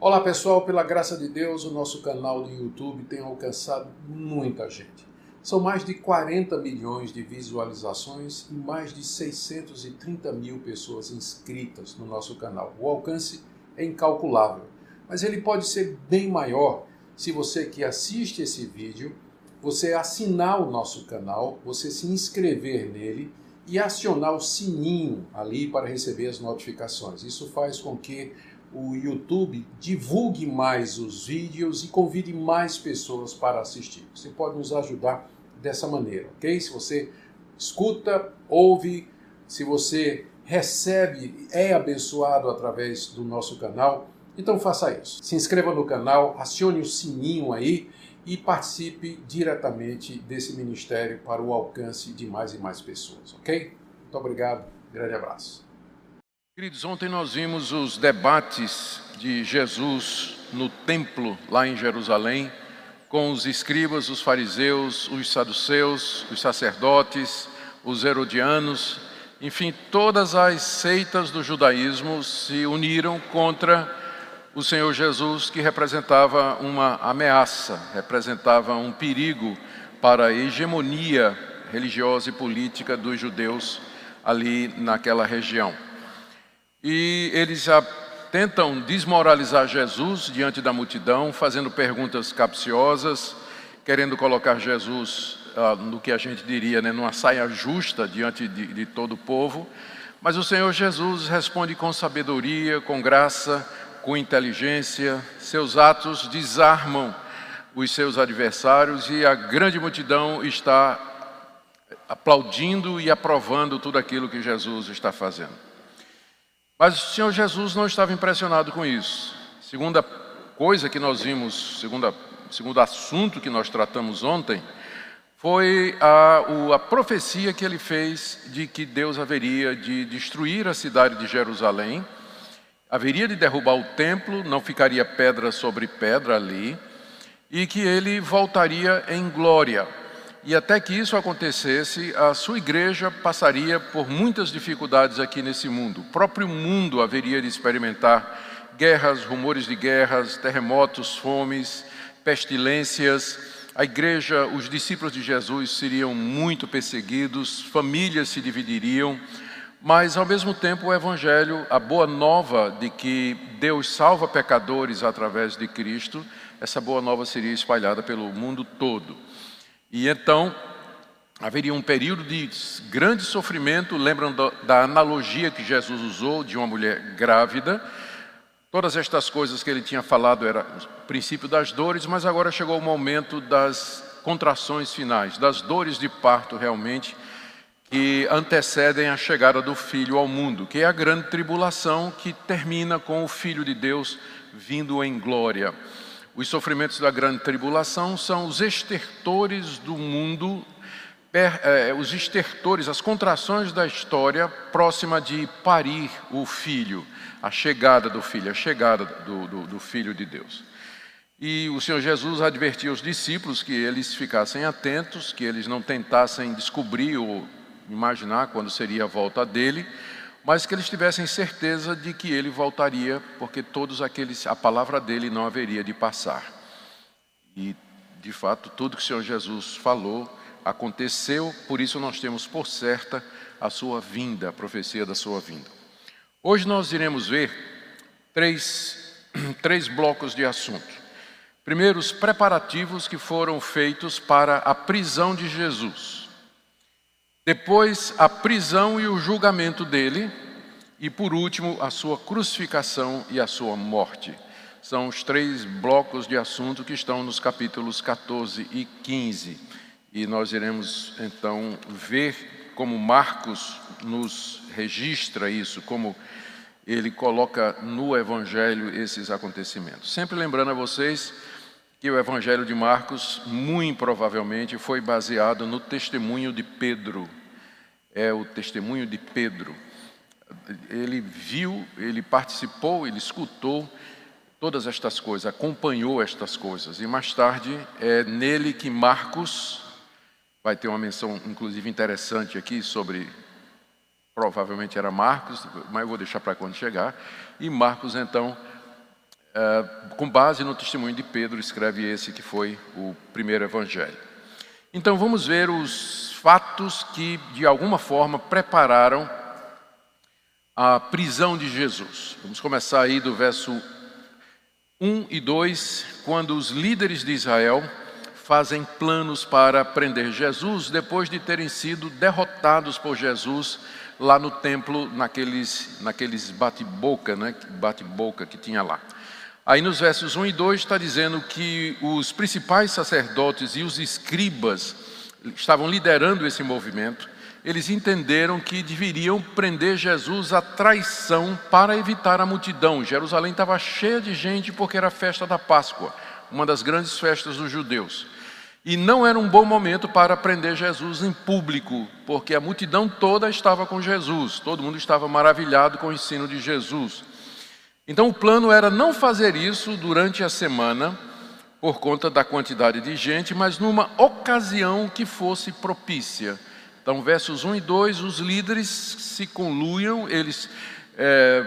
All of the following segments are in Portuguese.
Olá pessoal, pela graça de Deus, o nosso canal do YouTube tem alcançado muita gente. São mais de 40 milhões de visualizações e mais de 630 mil pessoas inscritas no nosso canal. O alcance é incalculável, mas ele pode ser bem maior se você que assiste esse vídeo, você assinar o nosso canal, você se inscrever nele e acionar o sininho ali para receber as notificações. Isso faz com que o YouTube divulgue mais os vídeos e convide mais pessoas para assistir. Você pode nos ajudar dessa maneira, ok? Se você escuta, ouve, se você recebe, é abençoado através do nosso canal, então faça isso. Se inscreva no canal, acione o sininho aí e participe diretamente desse ministério para o alcance de mais e mais pessoas, ok? Muito obrigado, grande abraço. Queridos, ontem nós vimos os debates de Jesus no templo lá em Jerusalém, com os escribas, os fariseus, os saduceus, os sacerdotes, os herodianos, enfim, todas as seitas do judaísmo se uniram contra o Senhor Jesus, que representava uma ameaça, representava um perigo para a hegemonia religiosa e política dos judeus ali naquela região e eles já tentam desmoralizar Jesus diante da multidão, fazendo perguntas capciosas, querendo colocar Jesus ah, no que a gente diria, né, numa saia justa diante de, de todo o povo. Mas o Senhor Jesus responde com sabedoria, com graça, com inteligência. Seus atos desarmam os seus adversários e a grande multidão está aplaudindo e aprovando tudo aquilo que Jesus está fazendo. Mas o Senhor Jesus não estava impressionado com isso. Segunda coisa que nós vimos, segunda, segundo assunto que nós tratamos ontem, foi a, a profecia que ele fez de que Deus haveria de destruir a cidade de Jerusalém, haveria de derrubar o templo, não ficaria pedra sobre pedra ali, e que ele voltaria em glória. E até que isso acontecesse, a sua igreja passaria por muitas dificuldades aqui nesse mundo. O próprio mundo haveria de experimentar guerras, rumores de guerras, terremotos, fomes, pestilências. A igreja, os discípulos de Jesus seriam muito perseguidos, famílias se dividiriam, mas ao mesmo tempo o evangelho, a boa nova de que Deus salva pecadores através de Cristo, essa boa nova seria espalhada pelo mundo todo. E então haveria um período de grande sofrimento. Lembram da analogia que Jesus usou de uma mulher grávida? Todas estas coisas que ele tinha falado era o princípio das dores, mas agora chegou o momento das contrações finais, das dores de parto realmente que antecedem a chegada do filho ao mundo, que é a grande tribulação que termina com o filho de Deus vindo em glória. Os sofrimentos da grande tribulação são os estertores do mundo, é, os estertores, as contrações da história próxima de parir o filho, a chegada do filho, a chegada do, do, do filho de Deus. E o Senhor Jesus advertiu os discípulos que eles ficassem atentos, que eles não tentassem descobrir ou imaginar quando seria a volta dele, mas que eles tivessem certeza de que ele voltaria, porque todos aqueles, a palavra dele não haveria de passar. E, de fato, tudo que o Senhor Jesus falou aconteceu, por isso nós temos por certa a sua vinda, a profecia da sua vinda. Hoje nós iremos ver três, três blocos de assunto. Primeiro, os preparativos que foram feitos para a prisão de Jesus. Depois, a prisão e o julgamento dele. E por último, a sua crucificação e a sua morte. São os três blocos de assunto que estão nos capítulos 14 e 15. E nós iremos então ver como Marcos nos registra isso, como ele coloca no Evangelho esses acontecimentos. Sempre lembrando a vocês que o Evangelho de Marcos, muito provavelmente, foi baseado no testemunho de Pedro é o testemunho de Pedro. Ele viu, ele participou, ele escutou todas estas coisas, acompanhou estas coisas. E mais tarde é nele que Marcos vai ter uma menção, inclusive interessante aqui sobre. Provavelmente era Marcos, mas eu vou deixar para quando chegar. E Marcos então é, com base no testemunho de Pedro, escreve esse que foi o primeiro evangelho. Então vamos ver os fatos que de alguma forma prepararam a prisão de Jesus. Vamos começar aí do verso 1 e 2, quando os líderes de Israel fazem planos para prender Jesus depois de terem sido derrotados por Jesus lá no templo, naqueles, naqueles bate-boca, né? bate-boca que tinha lá. Aí nos versos 1 e 2 está dizendo que os principais sacerdotes e os escribas estavam liderando esse movimento. Eles entenderam que deveriam prender Jesus à traição para evitar a multidão. Jerusalém estava cheia de gente porque era a festa da Páscoa, uma das grandes festas dos judeus. E não era um bom momento para prender Jesus em público, porque a multidão toda estava com Jesus, todo mundo estava maravilhado com o ensino de Jesus. Então o plano era não fazer isso durante a semana, por conta da quantidade de gente, mas numa ocasião que fosse propícia. Então, versos 1 e 2, os líderes se conluiam, eles é,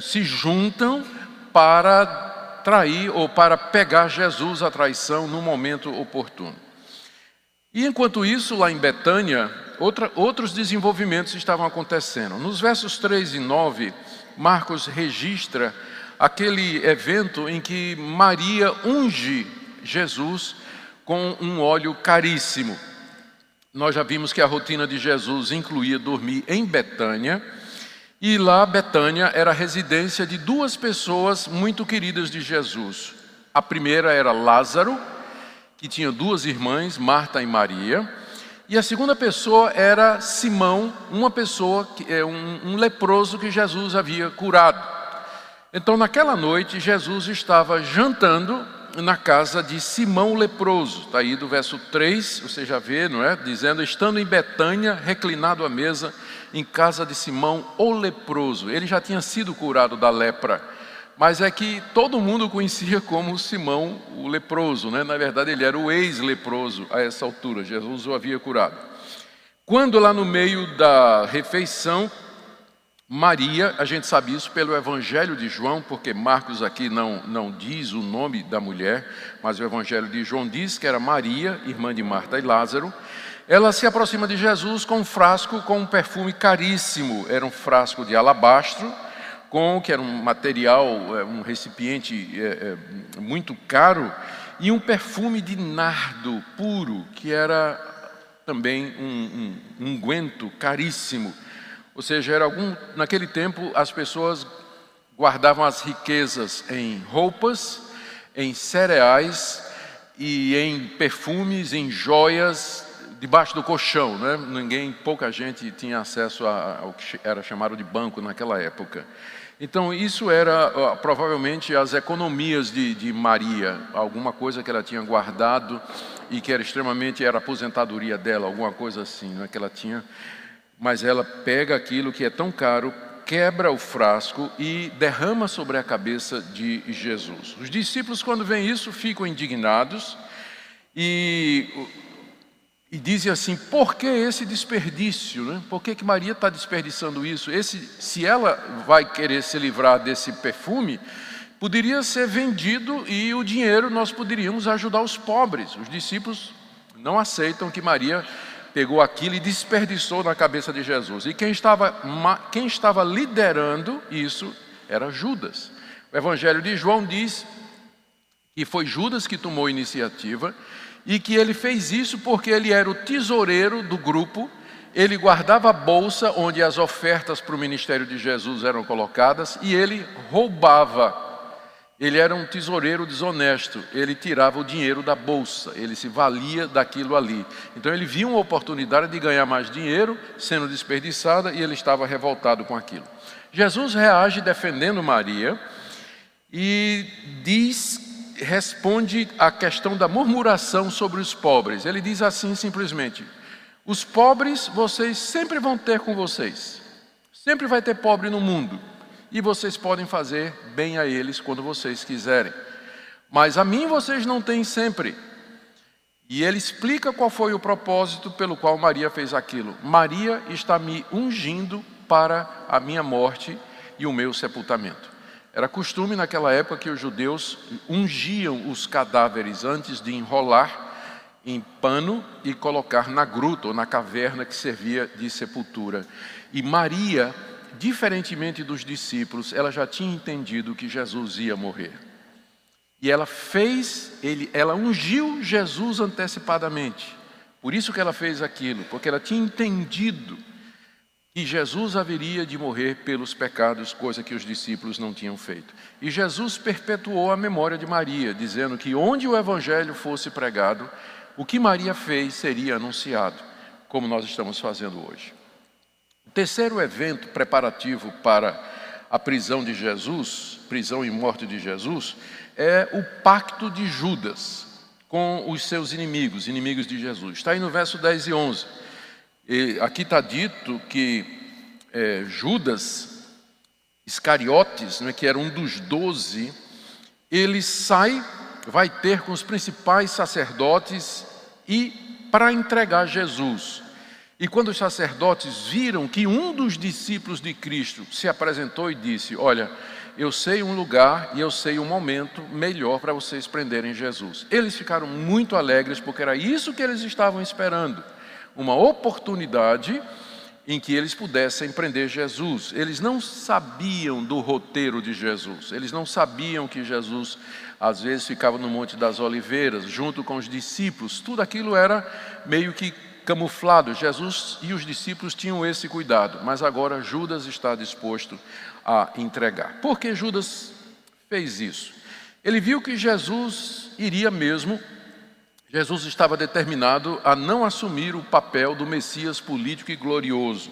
se juntam para trair ou para pegar Jesus à traição no momento oportuno. E enquanto isso, lá em Betânia, outra, outros desenvolvimentos estavam acontecendo. Nos versos 3 e 9, Marcos registra aquele evento em que Maria unge Jesus com um óleo caríssimo. Nós já vimos que a rotina de Jesus incluía dormir em Betânia, e lá Betânia era a residência de duas pessoas muito queridas de Jesus. A primeira era Lázaro, que tinha duas irmãs, Marta e Maria, e a segunda pessoa era Simão, uma pessoa, é um, um leproso que Jesus havia curado. Então, naquela noite, Jesus estava jantando na casa de Simão leproso. Está aí do verso 3, você já vê, não é? Dizendo: estando em Betânia, reclinado à mesa, em casa de Simão o leproso. Ele já tinha sido curado da lepra, mas é que todo mundo conhecia como Simão o leproso, né? Na verdade, ele era o ex-leproso a essa altura. Jesus o havia curado. Quando lá no meio da refeição, Maria, a gente sabe isso pelo Evangelho de João, porque Marcos aqui não, não diz o nome da mulher, mas o Evangelho de João diz que era Maria, irmã de Marta e Lázaro. Ela se aproxima de Jesus com um frasco com um perfume caríssimo, era um frasco de alabastro, com que era um material, é, um recipiente é, é, muito caro, e um perfume de nardo puro, que era também um, um unguento caríssimo. Ou seja, era algum, naquele tempo as pessoas guardavam as riquezas em roupas, em cereais e em perfumes, em joias debaixo do colchão, né? Ninguém, pouca gente tinha acesso ao que era chamado de banco naquela época. Então isso era provavelmente as economias de, de Maria, alguma coisa que ela tinha guardado e que era extremamente, era aposentadoria dela, alguma coisa assim, não é que ela tinha. Mas ela pega aquilo que é tão caro, quebra o frasco e derrama sobre a cabeça de Jesus. Os discípulos, quando veem isso, ficam indignados e, e dizem assim: por que esse desperdício? Né? Por que, que Maria está desperdiçando isso? Esse, se ela vai querer se livrar desse perfume, poderia ser vendido e o dinheiro nós poderíamos ajudar os pobres. Os discípulos não aceitam que Maria pegou aquilo e desperdiçou na cabeça de Jesus. E quem estava, quem estava liderando isso era Judas. O Evangelho de João diz que foi Judas que tomou a iniciativa e que ele fez isso porque ele era o tesoureiro do grupo, ele guardava a bolsa onde as ofertas para o ministério de Jesus eram colocadas e ele roubava ele era um tesoureiro desonesto, ele tirava o dinheiro da bolsa, ele se valia daquilo ali. Então ele viu uma oportunidade de ganhar mais dinheiro sendo desperdiçada e ele estava revoltado com aquilo. Jesus reage defendendo Maria e diz, responde à questão da murmuração sobre os pobres. Ele diz assim simplesmente: Os pobres vocês sempre vão ter com vocês. Sempre vai ter pobre no mundo e vocês podem fazer bem a eles quando vocês quiserem. Mas a mim vocês não têm sempre. E ele explica qual foi o propósito pelo qual Maria fez aquilo. Maria está me ungindo para a minha morte e o meu sepultamento. Era costume naquela época que os judeus ungiam os cadáveres antes de enrolar em pano e colocar na gruta ou na caverna que servia de sepultura. E Maria, diferentemente dos discípulos, ela já tinha entendido que Jesus ia morrer. E ela fez, ele, ela ungiu Jesus antecipadamente. Por isso que ela fez aquilo, porque ela tinha entendido que Jesus haveria de morrer pelos pecados, coisa que os discípulos não tinham feito. E Jesus perpetuou a memória de Maria, dizendo que onde o evangelho fosse pregado, o que Maria fez seria anunciado, como nós estamos fazendo hoje. O terceiro evento preparativo para a prisão de Jesus, prisão e morte de Jesus, é o pacto de Judas com os seus inimigos, inimigos de Jesus. Está aí no verso 10 e 11. E aqui está dito que é, Judas Iscariotes, né, que era um dos doze, ele sai, vai ter com os principais sacerdotes e para entregar Jesus. E quando os sacerdotes viram que um dos discípulos de Cristo se apresentou e disse: Olha, eu sei um lugar e eu sei um momento melhor para vocês prenderem Jesus. Eles ficaram muito alegres porque era isso que eles estavam esperando uma oportunidade em que eles pudessem prender Jesus. Eles não sabiam do roteiro de Jesus, eles não sabiam que Jesus às vezes ficava no Monte das Oliveiras, junto com os discípulos, tudo aquilo era meio que camuflado. Jesus e os discípulos tinham esse cuidado, mas agora Judas está disposto a entregar. Por que Judas fez isso? Ele viu que Jesus iria mesmo Jesus estava determinado a não assumir o papel do Messias político e glorioso.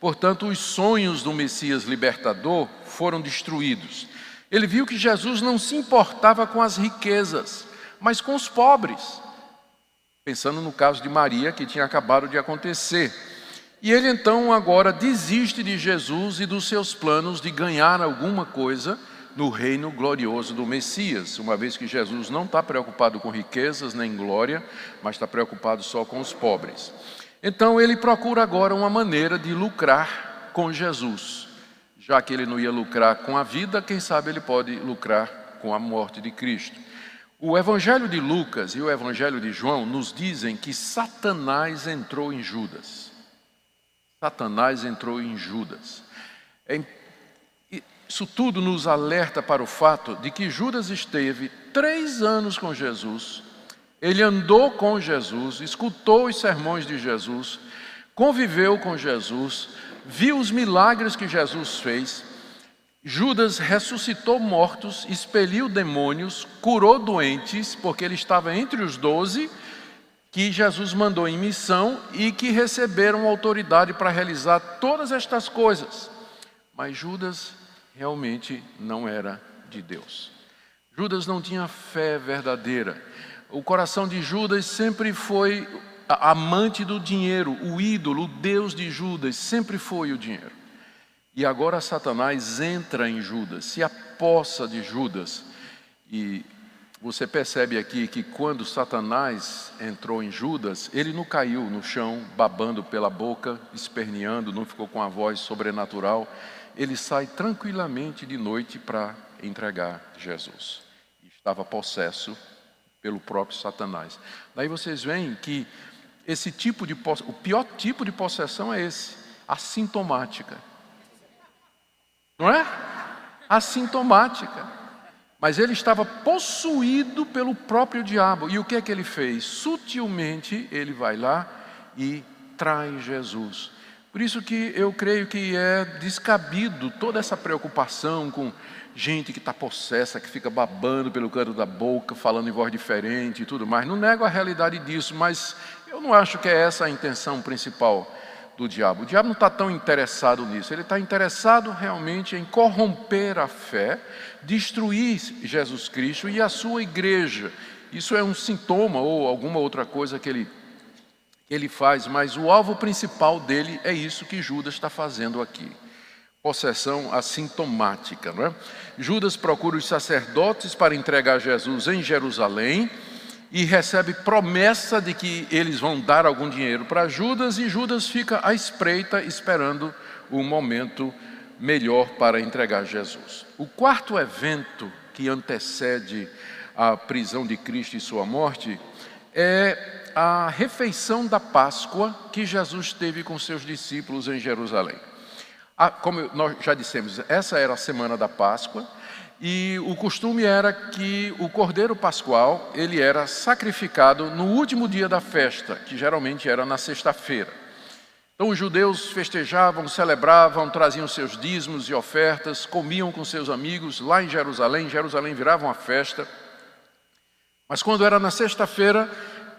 Portanto, os sonhos do Messias libertador foram destruídos. Ele viu que Jesus não se importava com as riquezas, mas com os pobres. Pensando no caso de Maria, que tinha acabado de acontecer. E ele então agora desiste de Jesus e dos seus planos de ganhar alguma coisa no reino glorioso do Messias, uma vez que Jesus não está preocupado com riquezas nem glória, mas está preocupado só com os pobres. Então ele procura agora uma maneira de lucrar com Jesus. Já que ele não ia lucrar com a vida, quem sabe ele pode lucrar com a morte de Cristo. O Evangelho de Lucas e o Evangelho de João nos dizem que Satanás entrou em Judas. Satanás entrou em Judas. É isso tudo nos alerta para o fato de que Judas esteve três anos com Jesus, ele andou com Jesus, escutou os sermões de Jesus, conviveu com Jesus, viu os milagres que Jesus fez. Judas ressuscitou mortos, expeliu demônios, curou doentes, porque ele estava entre os doze que Jesus mandou em missão e que receberam autoridade para realizar todas estas coisas. Mas Judas realmente não era de Deus. Judas não tinha fé verdadeira. O coração de Judas sempre foi amante do dinheiro, o ídolo, o Deus de Judas sempre foi o dinheiro. E agora Satanás entra em Judas, se apossa de Judas. E você percebe aqui que quando Satanás entrou em Judas, ele não caiu no chão, babando pela boca, esperneando, não ficou com a voz sobrenatural ele sai tranquilamente de noite para entregar Jesus. Estava possesso pelo próprio Satanás. Daí vocês veem que esse tipo de o pior tipo de possessão é esse, assintomática. Não é? Assintomática. Mas ele estava possuído pelo próprio diabo. E o que é que ele fez? Sutilmente ele vai lá e trai Jesus. Por isso que eu creio que é descabido toda essa preocupação com gente que está possessa, que fica babando pelo canto da boca, falando em voz diferente e tudo mais. Não nego a realidade disso, mas eu não acho que é essa a intenção principal do diabo. O diabo não está tão interessado nisso, ele está interessado realmente em corromper a fé, destruir Jesus Cristo e a sua igreja. Isso é um sintoma ou alguma outra coisa que ele ele faz, mas o alvo principal dele é isso que Judas está fazendo aqui. Possessão assintomática, não é? Judas procura os sacerdotes para entregar Jesus em Jerusalém e recebe promessa de que eles vão dar algum dinheiro para Judas e Judas fica à espreita esperando o momento melhor para entregar Jesus. O quarto evento que antecede a prisão de Cristo e sua morte é a refeição da Páscoa que Jesus teve com seus discípulos em Jerusalém. Como nós já dissemos, essa era a semana da Páscoa e o costume era que o cordeiro pascual ele era sacrificado no último dia da festa, que geralmente era na sexta-feira. Então os judeus festejavam, celebravam, traziam seus dízimos e ofertas, comiam com seus amigos lá em Jerusalém. Jerusalém virava uma festa. Mas quando era na sexta-feira,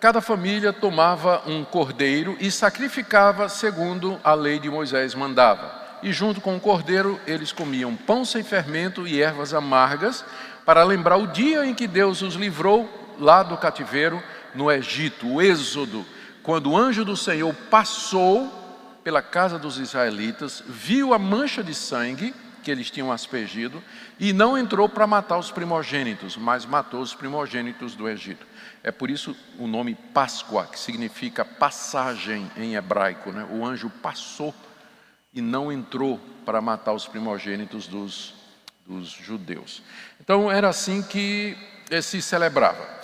cada família tomava um cordeiro e sacrificava segundo a lei de Moisés mandava. E junto com o cordeiro, eles comiam pão sem fermento e ervas amargas, para lembrar o dia em que Deus os livrou lá do cativeiro no Egito, o Êxodo, quando o anjo do Senhor passou pela casa dos israelitas, viu a mancha de sangue que eles tinham aspergido e não entrou para matar os primogênitos, mas matou os primogênitos do Egito. É por isso o nome Páscoa, que significa passagem em hebraico. Né? O anjo passou e não entrou para matar os primogênitos dos, dos judeus. Então era assim que se celebrava.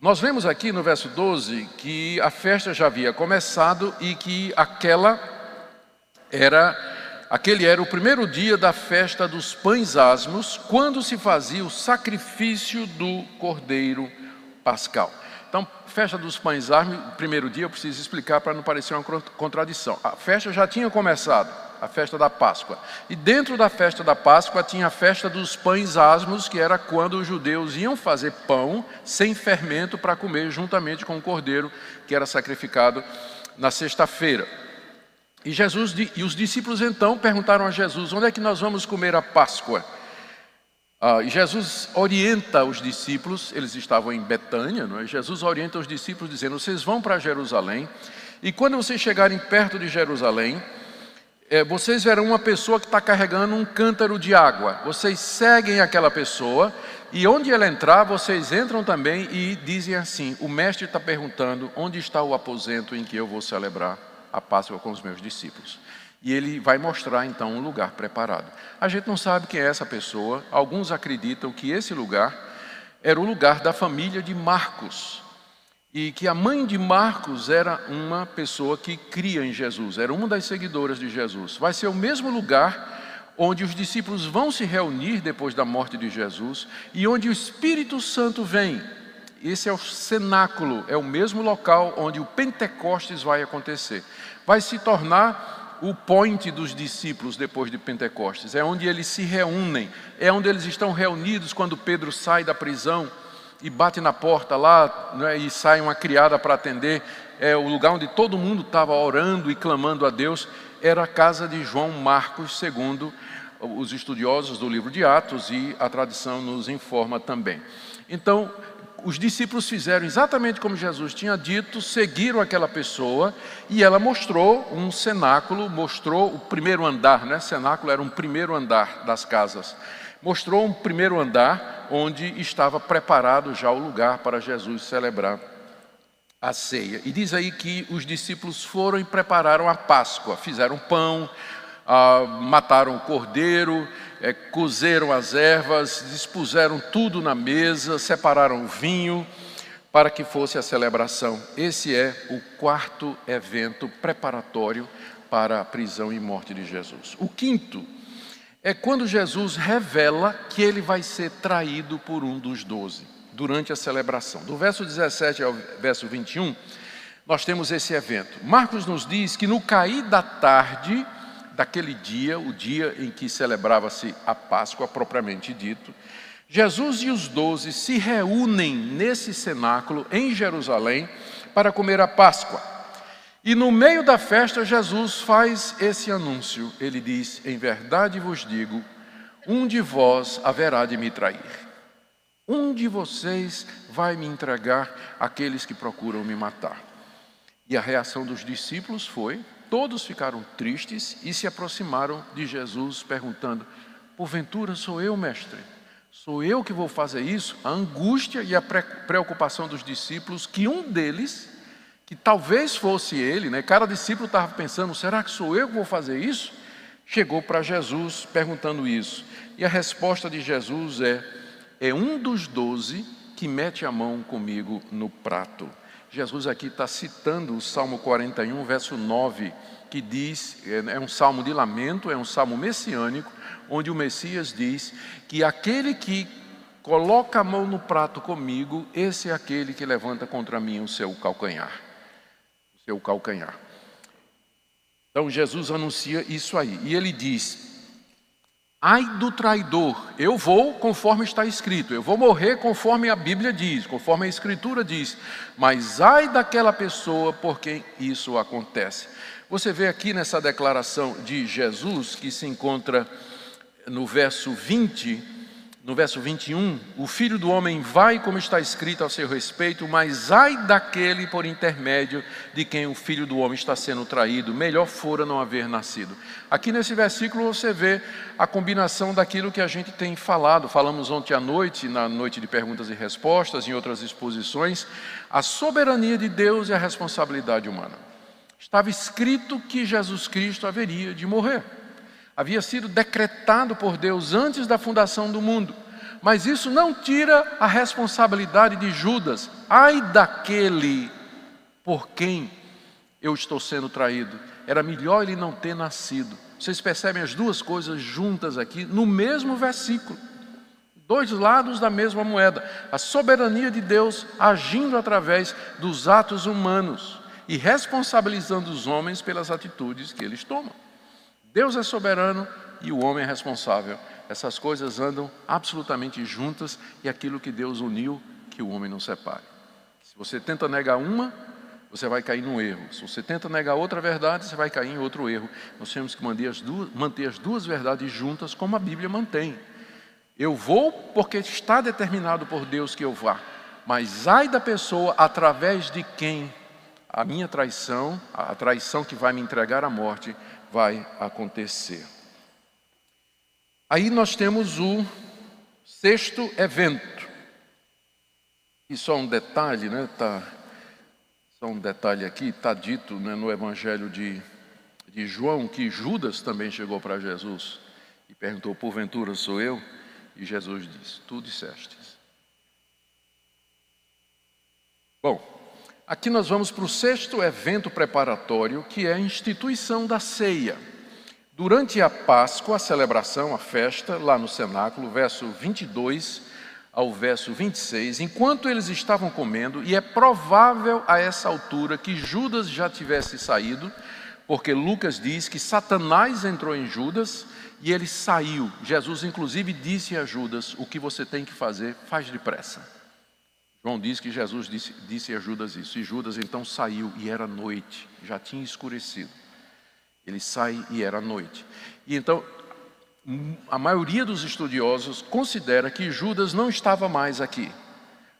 Nós vemos aqui no verso 12 que a festa já havia começado e que aquela era aquele era o primeiro dia da festa dos pães asmos, quando se fazia o sacrifício do cordeiro pascal. Então, festa dos pães asmos, primeiro dia eu preciso explicar para não parecer uma contradição. A festa já tinha começado a festa da Páscoa. E dentro da festa da Páscoa tinha a festa dos pães asmos, que era quando os judeus iam fazer pão sem fermento para comer juntamente com o cordeiro que era sacrificado na sexta-feira. E Jesus e os discípulos então perguntaram a Jesus: onde é que nós vamos comer a Páscoa? Ah, Jesus orienta os discípulos, eles estavam em Betânia, não é? Jesus orienta os discípulos dizendo: vocês vão para Jerusalém, e quando vocês chegarem perto de Jerusalém, é, vocês verão uma pessoa que está carregando um cântaro de água. Vocês seguem aquela pessoa e onde ela entrar, vocês entram também e dizem assim: O mestre está perguntando onde está o aposento em que eu vou celebrar a Páscoa com os meus discípulos. E ele vai mostrar então um lugar preparado. A gente não sabe quem é essa pessoa, alguns acreditam que esse lugar era o lugar da família de Marcos, e que a mãe de Marcos era uma pessoa que cria em Jesus, era uma das seguidoras de Jesus. Vai ser o mesmo lugar onde os discípulos vão se reunir depois da morte de Jesus e onde o Espírito Santo vem. Esse é o cenáculo, é o mesmo local onde o Pentecostes vai acontecer. Vai se tornar o point dos discípulos depois de Pentecostes, é onde eles se reúnem, é onde eles estão reunidos quando Pedro sai da prisão e bate na porta lá né, e sai uma criada para atender, é o lugar onde todo mundo estava orando e clamando a Deus, era a casa de João Marcos, segundo os estudiosos do livro de Atos e a tradição nos informa também. Então, os discípulos fizeram exatamente como Jesus tinha dito, seguiram aquela pessoa e ela mostrou um cenáculo, mostrou o primeiro andar, né? Cenáculo era um primeiro andar das casas mostrou um primeiro andar onde estava preparado já o lugar para Jesus celebrar a ceia. E diz aí que os discípulos foram e prepararam a Páscoa, fizeram pão, ah, mataram o cordeiro, é, cozeram as ervas, dispuseram tudo na mesa, separaram o vinho para que fosse a celebração. Esse é o quarto evento preparatório para a prisão e morte de Jesus. O quinto é quando Jesus revela que ele vai ser traído por um dos doze, durante a celebração. Do verso 17 ao verso 21, nós temos esse evento. Marcos nos diz que no cair da tarde daquele dia, o dia em que celebrava-se a Páscoa propriamente dito, Jesus e os doze se reúnem nesse cenáculo em Jerusalém para comer a Páscoa. E no meio da festa, Jesus faz esse anúncio. Ele diz: Em verdade vos digo, um de vós haverá de me trair. Um de vocês vai me entregar aqueles que procuram me matar. E a reação dos discípulos foi: todos ficaram tristes e se aproximaram de Jesus, perguntando: Porventura sou eu, mestre? Sou eu que vou fazer isso? A angústia e a preocupação dos discípulos, que um deles que talvez fosse ele, né? Cada discípulo estava pensando: será que sou eu que vou fazer isso? chegou para Jesus perguntando isso. E a resposta de Jesus é: é um dos doze que mete a mão comigo no prato. Jesus aqui está citando o Salmo 41, verso 9, que diz, é, é um salmo de lamento, é um salmo messiânico, onde o Messias diz que aquele que coloca a mão no prato comigo, esse é aquele que levanta contra mim o seu calcanhar. O seu calcanhar. Então Jesus anuncia isso aí. E ele diz: Ai do traidor, eu vou conforme está escrito, eu vou morrer conforme a Bíblia diz, conforme a Escritura diz, mas ai daquela pessoa por quem isso acontece. Você vê aqui nessa declaração de Jesus, que se encontra no verso 20, no verso 21, o filho do homem vai, como está escrito a seu respeito, mas ai daquele por intermédio de quem o filho do homem está sendo traído, melhor fora não haver nascido. Aqui nesse versículo você vê a combinação daquilo que a gente tem falado, falamos ontem à noite, na noite de perguntas e respostas, em outras exposições, a soberania de Deus e a responsabilidade humana. Estava escrito que Jesus Cristo haveria de morrer havia sido decretado por Deus antes da fundação do mundo. Mas isso não tira a responsabilidade de Judas. Ai daquele por quem eu estou sendo traído. Era melhor ele não ter nascido. Vocês percebem as duas coisas juntas aqui no mesmo versículo. Dois lados da mesma moeda. A soberania de Deus agindo através dos atos humanos e responsabilizando os homens pelas atitudes que eles tomam. Deus é soberano e o homem é responsável. Essas coisas andam absolutamente juntas e aquilo que Deus uniu, que o homem não separe. Se você tenta negar uma, você vai cair num erro. Se você tenta negar outra verdade, você vai cair em outro erro. Nós temos que manter as duas, manter as duas verdades juntas, como a Bíblia mantém. Eu vou porque está determinado por Deus que eu vá, mas ai da pessoa através de quem a minha traição, a traição que vai me entregar à morte, vai acontecer. Aí nós temos o sexto evento. E só um detalhe, né? Tá, só um detalhe aqui, está dito né, no Evangelho de, de João que Judas também chegou para Jesus e perguntou: Porventura sou eu? E Jesus disse: Tu dissestes. Bom, Aqui nós vamos para o sexto evento preparatório, que é a instituição da ceia. Durante a Páscoa, a celebração, a festa, lá no cenáculo, verso 22 ao verso 26, enquanto eles estavam comendo, e é provável a essa altura que Judas já tivesse saído, porque Lucas diz que Satanás entrou em Judas e ele saiu. Jesus, inclusive, disse a Judas: O que você tem que fazer, faz depressa. João diz que Jesus disse, disse a Judas isso. E Judas então saiu e era noite, já tinha escurecido. Ele sai e era noite. E então, a maioria dos estudiosos considera que Judas não estava mais aqui,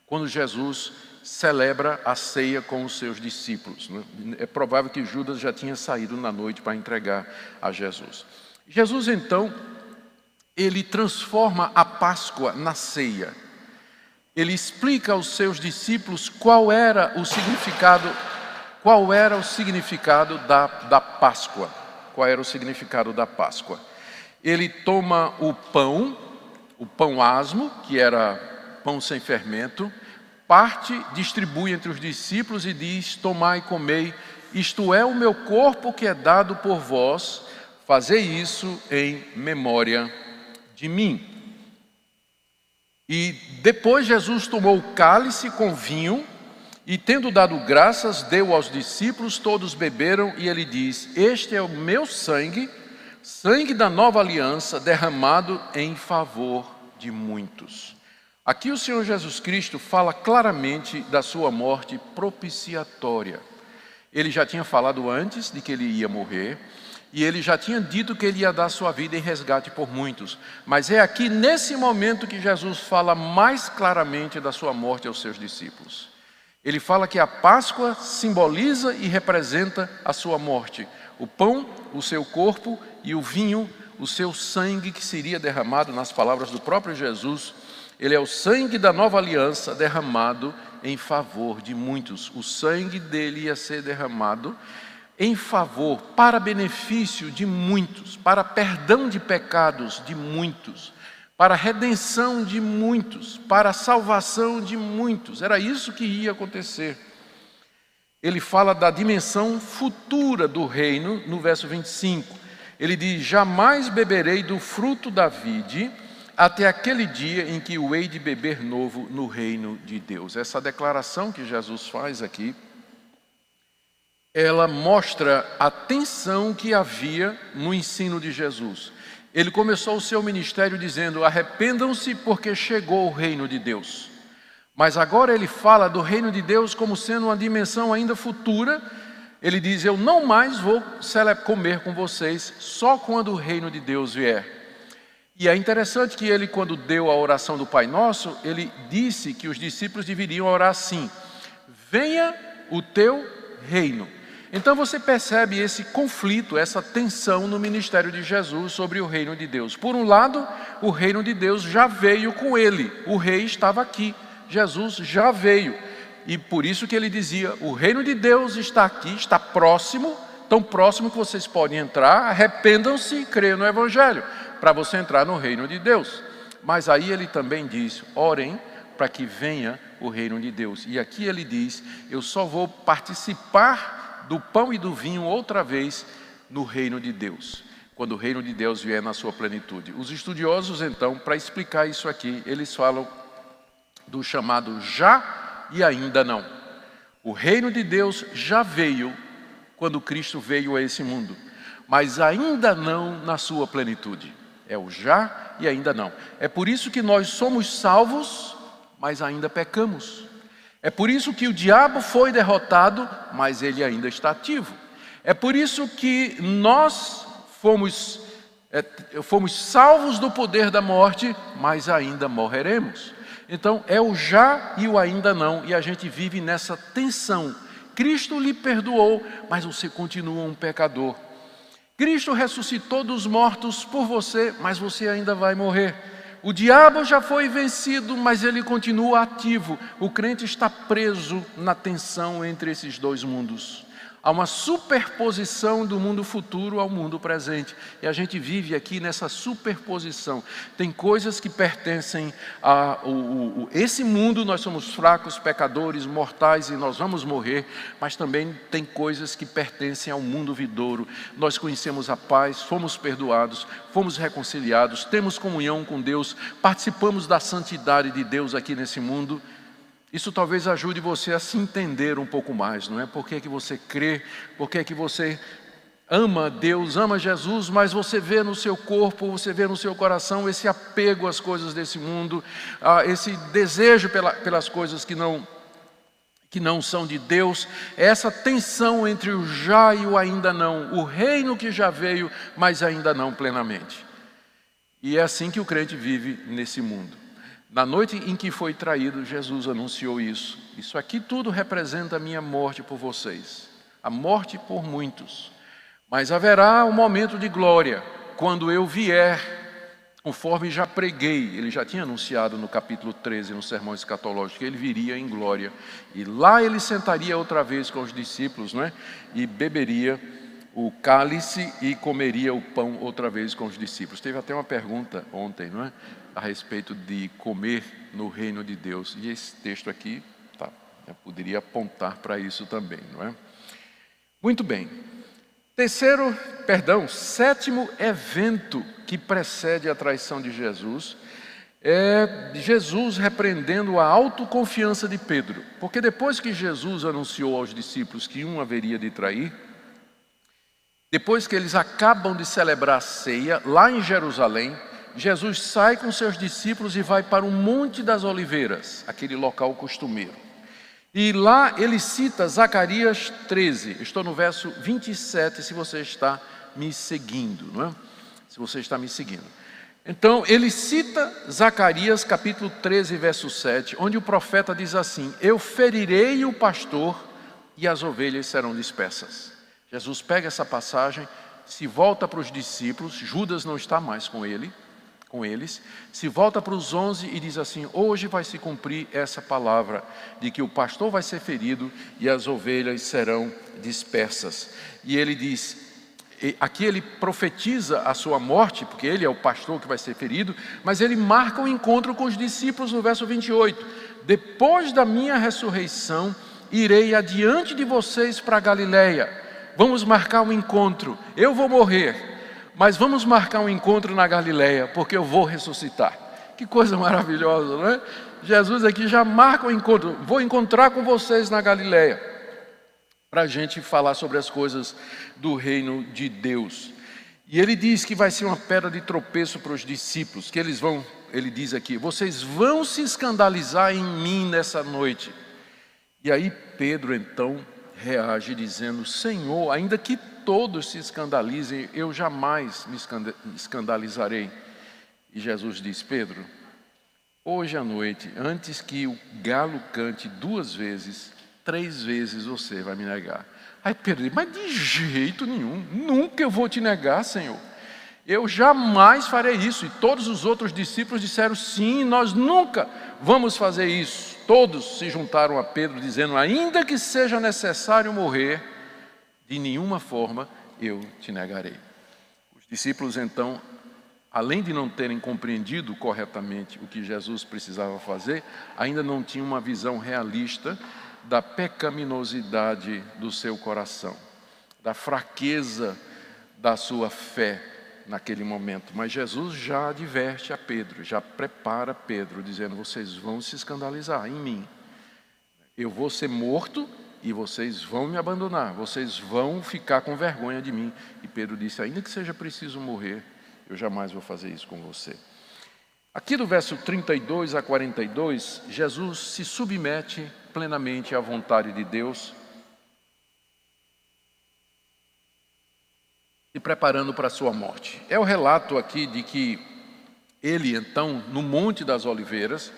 quando Jesus celebra a ceia com os seus discípulos. Né? É provável que Judas já tinha saído na noite para entregar a Jesus. Jesus então, ele transforma a Páscoa na ceia ele explica aos seus discípulos qual era o significado, qual era o significado da, da Páscoa. Qual era o significado da Páscoa? Ele toma o pão, o pão asmo, que era pão sem fermento, parte, distribui entre os discípulos e diz: Tomai e comei, isto é o meu corpo que é dado por vós, fazei isso em memória de mim. E depois Jesus tomou o cálice com vinho e, tendo dado graças, deu aos discípulos, todos beberam, e ele diz: Este é o meu sangue, sangue da nova aliança, derramado em favor de muitos. Aqui o Senhor Jesus Cristo fala claramente da sua morte propiciatória. Ele já tinha falado antes de que ele ia morrer, e ele já tinha dito que ele ia dar sua vida em resgate por muitos. Mas é aqui nesse momento que Jesus fala mais claramente da sua morte aos seus discípulos. Ele fala que a Páscoa simboliza e representa a sua morte. O pão, o seu corpo e o vinho, o seu sangue que seria derramado, nas palavras do próprio Jesus, ele é o sangue da nova aliança derramado em favor de muitos. O sangue dele ia ser derramado em favor, para benefício de muitos, para perdão de pecados de muitos, para redenção de muitos, para salvação de muitos. Era isso que ia acontecer. Ele fala da dimensão futura do reino no verso 25. Ele diz: Jamais beberei do fruto da vide até aquele dia em que o hei de beber novo no reino de Deus. Essa declaração que Jesus faz aqui ela mostra a tensão que havia no ensino de Jesus. Ele começou o seu ministério dizendo: arrependam-se, porque chegou o reino de Deus. Mas agora ele fala do reino de Deus como sendo uma dimensão ainda futura. Ele diz: Eu não mais vou comer com vocês, só quando o reino de Deus vier. E é interessante que ele, quando deu a oração do Pai Nosso, ele disse que os discípulos deveriam orar assim: Venha o teu reino. Então você percebe esse conflito, essa tensão no ministério de Jesus sobre o reino de Deus. Por um lado, o reino de Deus já veio com ele, o rei estava aqui, Jesus já veio. E por isso que ele dizia: o reino de Deus está aqui, está próximo, tão próximo que vocês podem entrar, arrependam-se e creiam no Evangelho, para você entrar no reino de Deus. Mas aí ele também diz: orem para que venha o reino de Deus. E aqui ele diz: eu só vou participar do pão e do vinho outra vez no reino de Deus, quando o reino de Deus vier na sua plenitude. Os estudiosos, então, para explicar isso aqui, eles falam do chamado já e ainda não. O reino de Deus já veio quando Cristo veio a esse mundo, mas ainda não na sua plenitude. É o já e ainda não. É por isso que nós somos salvos, mas ainda pecamos. É por isso que o diabo foi derrotado, mas ele ainda está ativo. É por isso que nós fomos, é, fomos salvos do poder da morte, mas ainda morreremos. Então é o já e o ainda não, e a gente vive nessa tensão. Cristo lhe perdoou, mas você continua um pecador. Cristo ressuscitou dos mortos por você, mas você ainda vai morrer. O diabo já foi vencido, mas ele continua ativo. O crente está preso na tensão entre esses dois mundos. Há uma superposição do mundo futuro ao mundo presente. E a gente vive aqui nessa superposição. Tem coisas que pertencem a o, esse mundo, nós somos fracos, pecadores, mortais e nós vamos morrer, mas também tem coisas que pertencem ao mundo vidouro. Nós conhecemos a paz, fomos perdoados, fomos reconciliados, temos comunhão com Deus, participamos da santidade de Deus aqui nesse mundo isso talvez ajude você a se entender um pouco mais, não é? Por que, é que você crê, por que, é que você ama Deus, ama Jesus, mas você vê no seu corpo, você vê no seu coração esse apego às coisas desse mundo, esse desejo pelas coisas que não, que não são de Deus, essa tensão entre o já e o ainda não, o reino que já veio, mas ainda não plenamente. E é assim que o crente vive nesse mundo. Na noite em que foi traído, Jesus anunciou isso. Isso aqui tudo representa a minha morte por vocês, a morte por muitos. Mas haverá um momento de glória quando eu vier, conforme já preguei, ele já tinha anunciado no capítulo 13, no sermão escatológico, que ele viria em glória. E lá ele sentaria outra vez com os discípulos, não é? E beberia o cálice e comeria o pão outra vez com os discípulos. Teve até uma pergunta ontem, não é? A respeito de comer no reino de Deus. E esse texto aqui tá, poderia apontar para isso também, não é? Muito bem. Terceiro, perdão, sétimo evento que precede a traição de Jesus é Jesus repreendendo a autoconfiança de Pedro. Porque depois que Jesus anunciou aos discípulos que um haveria de trair, depois que eles acabam de celebrar a ceia lá em Jerusalém, Jesus sai com seus discípulos e vai para o Monte das Oliveiras, aquele local costumeiro. E lá ele cita Zacarias 13, estou no verso 27, se você está me seguindo, não é? Se você está me seguindo. Então, ele cita Zacarias capítulo 13, verso 7, onde o profeta diz assim: Eu ferirei o pastor e as ovelhas serão dispersas. Jesus pega essa passagem, se volta para os discípulos, Judas não está mais com ele, com eles, se volta para os onze e diz assim: Hoje vai se cumprir essa palavra de que o pastor vai ser ferido e as ovelhas serão dispersas. E ele diz: Aqui ele profetiza a sua morte, porque ele é o pastor que vai ser ferido, mas ele marca um encontro com os discípulos no verso 28. Depois da minha ressurreição, irei adiante de vocês para Galiléia. Vamos marcar um encontro. Eu vou morrer, mas vamos marcar um encontro na Galileia, porque eu vou ressuscitar. Que coisa maravilhosa, não é? Jesus aqui já marca o um encontro. Vou encontrar com vocês na Galileia, para a gente falar sobre as coisas do reino de Deus. E ele diz que vai ser uma pedra de tropeço para os discípulos, que eles vão, ele diz aqui, vocês vão se escandalizar em mim nessa noite. E aí Pedro então reage dizendo: Senhor, ainda que todos se escandalizem, eu jamais me escandalizarei. E Jesus diz: Pedro, hoje à noite, antes que o galo cante duas vezes, três vezes você vai me negar. Aí Pedro Mas de jeito nenhum, nunca eu vou te negar, Senhor. Eu jamais farei isso. E todos os outros discípulos disseram: Sim, nós nunca vamos fazer isso. Todos se juntaram a Pedro, dizendo: Ainda que seja necessário morrer, de nenhuma forma eu te negarei. Os discípulos, então, além de não terem compreendido corretamente o que Jesus precisava fazer, ainda não tinham uma visão realista da pecaminosidade do seu coração, da fraqueza da sua fé naquele momento. Mas Jesus já adverte a Pedro, já prepara Pedro, dizendo: vocês vão se escandalizar em mim. Eu vou ser morto e vocês vão me abandonar, vocês vão ficar com vergonha de mim. E Pedro disse: ainda que seja preciso morrer, eu jamais vou fazer isso com você. Aqui do verso 32 a 42, Jesus se submete plenamente à vontade de Deus, se preparando para a sua morte. É o relato aqui de que ele, então, no Monte das Oliveiras,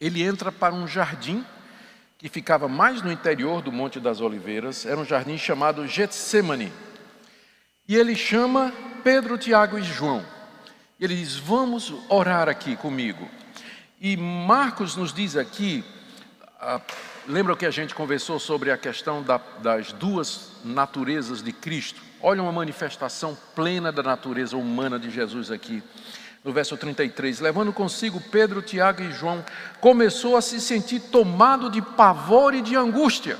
ele entra para um jardim que ficava mais no interior do Monte das Oliveiras, era um jardim chamado Getsemane. E ele chama Pedro, Tiago e João. Ele diz: Vamos orar aqui comigo. E Marcos nos diz aqui, ah, lembra que a gente conversou sobre a questão da, das duas naturezas de Cristo? Olha uma manifestação plena da natureza humana de Jesus aqui no verso 33, levando consigo Pedro, Tiago e João, começou a se sentir tomado de pavor e de angústia.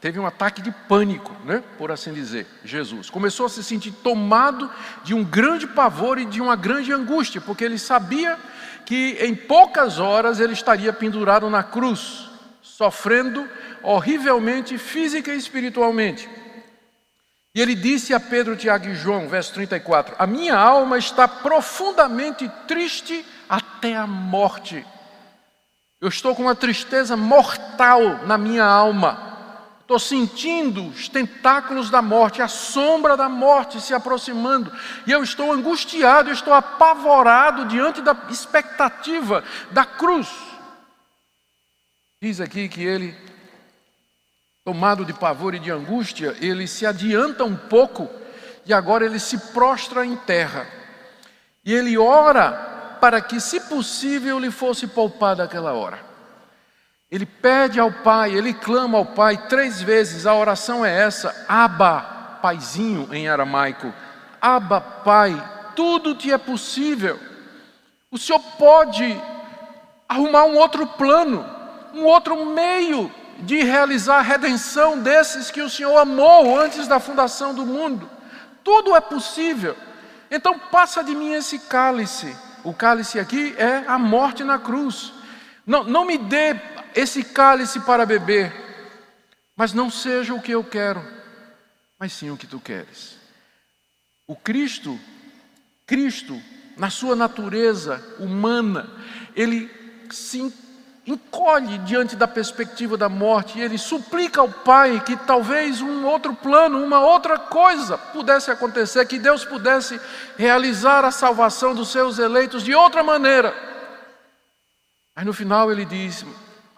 Teve um ataque de pânico, né? por assim dizer, Jesus. Começou a se sentir tomado de um grande pavor e de uma grande angústia, porque ele sabia que em poucas horas ele estaria pendurado na cruz, sofrendo horrivelmente física e espiritualmente. E ele disse a Pedro, Tiago e João, verso 34: A minha alma está profundamente triste até a morte. Eu estou com uma tristeza mortal na minha alma. Estou sentindo os tentáculos da morte, a sombra da morte se aproximando. E eu estou angustiado, eu estou apavorado diante da expectativa da cruz. Diz aqui que ele tomado de pavor e de angústia, ele se adianta um pouco e agora ele se prostra em terra. E ele ora para que, se possível, lhe fosse poupada aquela hora. Ele pede ao Pai, ele clama ao Pai três vezes, a oração é essa: Abba, Paizinho em aramaico, Abba, Pai, tudo te é possível. O Senhor pode arrumar um outro plano, um outro meio de realizar a redenção desses que o Senhor amou antes da fundação do mundo. Tudo é possível. Então passa de mim esse cálice. O cálice aqui é a morte na cruz. Não, não me dê esse cálice para beber, mas não seja o que eu quero, mas sim o que tu queres. O Cristo, Cristo, na sua natureza humana, ele se encolhe diante da perspectiva da morte e ele suplica ao Pai que talvez um outro plano, uma outra coisa pudesse acontecer, que Deus pudesse realizar a salvação dos seus eleitos de outra maneira. Aí no final ele diz: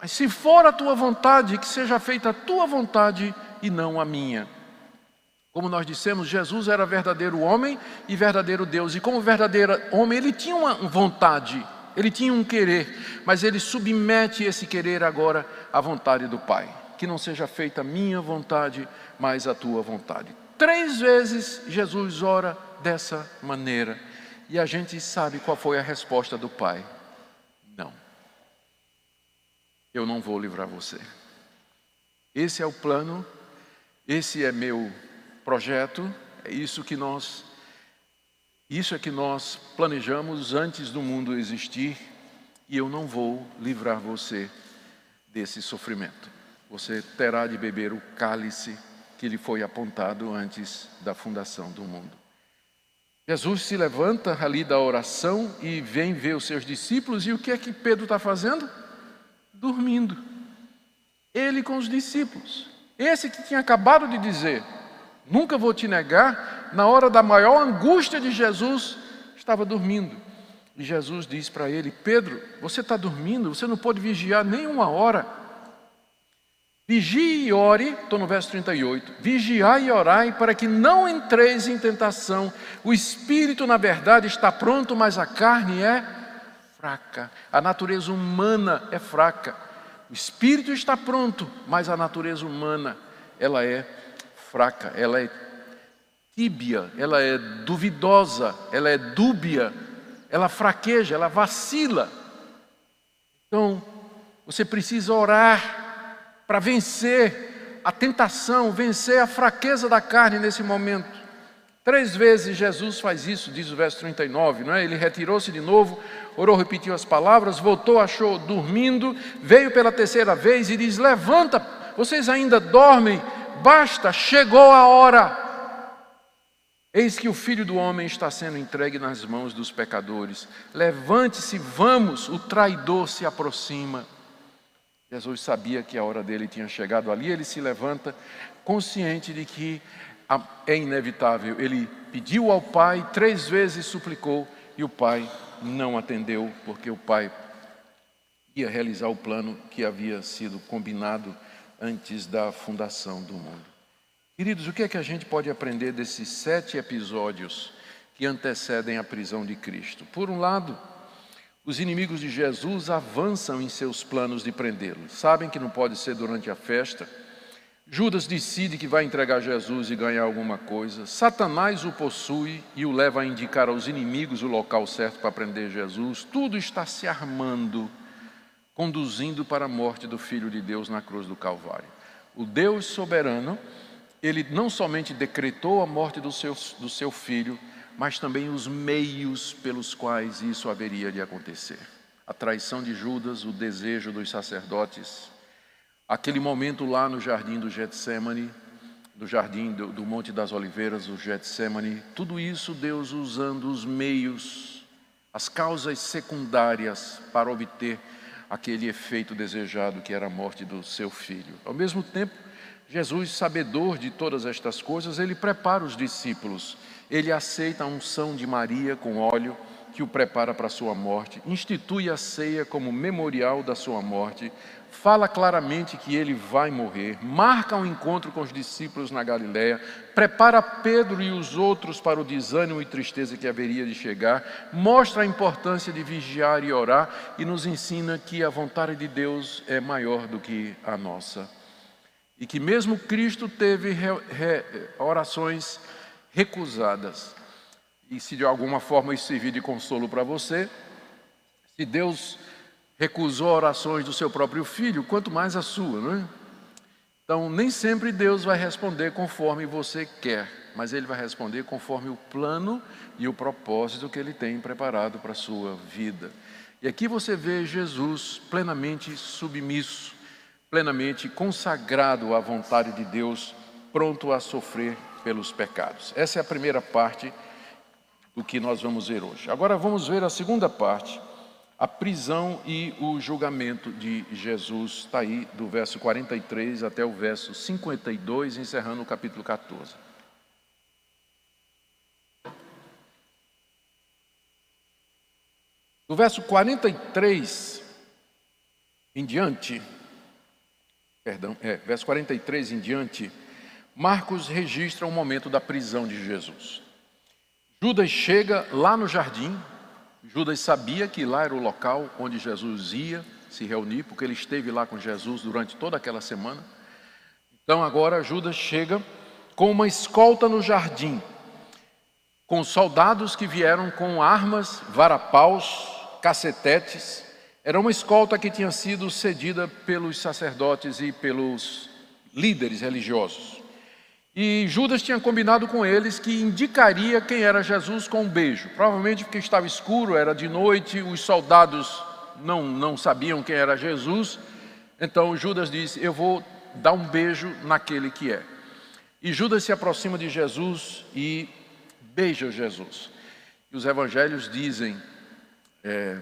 Mas se for a tua vontade, que seja feita a tua vontade e não a minha. Como nós dissemos, Jesus era verdadeiro homem e verdadeiro Deus, e como verdadeiro homem, ele tinha uma vontade, ele tinha um querer, mas ele submete esse querer agora à vontade do Pai. Que não seja feita a minha vontade, mas a tua vontade. Três vezes Jesus ora dessa maneira, e a gente sabe qual foi a resposta do Pai: Não, eu não vou livrar você. Esse é o plano, esse é meu projeto, é isso que nós isso é que nós planejamos antes do mundo existir, e eu não vou livrar você desse sofrimento. Você terá de beber o cálice que lhe foi apontado antes da fundação do mundo. Jesus se levanta ali da oração e vem ver os seus discípulos, e o que é que Pedro está fazendo? Dormindo. Ele com os discípulos. Esse que tinha acabado de dizer: Nunca vou te negar, na hora da maior angústia de Jesus, estava dormindo. E Jesus diz para ele: Pedro, você está dormindo, você não pode vigiar nem uma hora. Vigie e ore, estou no verso 38. Vigiai e orai para que não entreis em tentação. O espírito, na verdade, está pronto, mas a carne é fraca. A natureza humana é fraca. O espírito está pronto, mas a natureza humana, ela é fraca, ela é tíbia, ela é duvidosa, ela é dúbia, ela fraqueja, ela vacila. Então, você precisa orar para vencer a tentação, vencer a fraqueza da carne nesse momento. Três vezes Jesus faz isso, diz o verso 39, não é? Ele retirou-se de novo, orou, repetiu as palavras, voltou, achou dormindo, veio pela terceira vez e diz: Levanta, vocês ainda dormem, basta, chegou a hora. Eis que o filho do homem está sendo entregue nas mãos dos pecadores. Levante-se, vamos, o traidor se aproxima. Jesus sabia que a hora dele tinha chegado ali, ele se levanta, consciente de que é inevitável. Ele pediu ao Pai, três vezes suplicou, e o Pai não atendeu, porque o Pai ia realizar o plano que havia sido combinado antes da fundação do mundo. Queridos, o que é que a gente pode aprender desses sete episódios que antecedem a prisão de Cristo? Por um lado, os inimigos de Jesus avançam em seus planos de prendê-lo. Sabem que não pode ser durante a festa. Judas decide que vai entregar Jesus e ganhar alguma coisa. Satanás o possui e o leva a indicar aos inimigos o local certo para prender Jesus. Tudo está se armando conduzindo para a morte do Filho de Deus na cruz do Calvário. O Deus soberano, ele não somente decretou a morte do seu, do seu filho, mas também os meios pelos quais isso haveria de acontecer. A traição de Judas, o desejo dos sacerdotes, aquele momento lá no jardim do Getsemane, do jardim do, do Monte das Oliveiras, o Getsemane, tudo isso Deus usando os meios, as causas secundárias para obter aquele efeito desejado que era a morte do seu filho. Ao mesmo tempo, Jesus, sabedor de todas estas coisas, ele prepara os discípulos. Ele aceita a unção de Maria com óleo que o prepara para a sua morte, institui a ceia como memorial da sua morte, fala claramente que ele vai morrer, marca um encontro com os discípulos na Galiléia, prepara Pedro e os outros para o desânimo e tristeza que haveria de chegar, mostra a importância de vigiar e orar e nos ensina que a vontade de Deus é maior do que a nossa. E que mesmo Cristo teve re, re, orações recusadas. E se de alguma forma isso servir de consolo para você, se Deus recusou orações do seu próprio filho, quanto mais a sua, não é? Então, nem sempre Deus vai responder conforme você quer, mas Ele vai responder conforme o plano e o propósito que Ele tem preparado para a sua vida. E aqui você vê Jesus plenamente submisso, plenamente consagrado à vontade de Deus, pronto a sofrer pelos pecados. Essa é a primeira parte do que nós vamos ver hoje. Agora vamos ver a segunda parte a prisão e o julgamento de Jesus está aí do verso 43 até o verso 52, encerrando o capítulo 14. Do verso 43 em diante, perdão, é, verso 43 em diante, Marcos registra o momento da prisão de Jesus. Judas chega lá no jardim. Judas sabia que lá era o local onde Jesus ia se reunir, porque ele esteve lá com Jesus durante toda aquela semana. Então agora Judas chega com uma escolta no jardim, com soldados que vieram com armas, varapaus, cacetetes. Era uma escolta que tinha sido cedida pelos sacerdotes e pelos líderes religiosos. E Judas tinha combinado com eles que indicaria quem era Jesus com um beijo. Provavelmente porque estava escuro, era de noite, os soldados não, não sabiam quem era Jesus. Então Judas disse: Eu vou dar um beijo naquele que é. E Judas se aproxima de Jesus e beija Jesus. E os evangelhos dizem, é,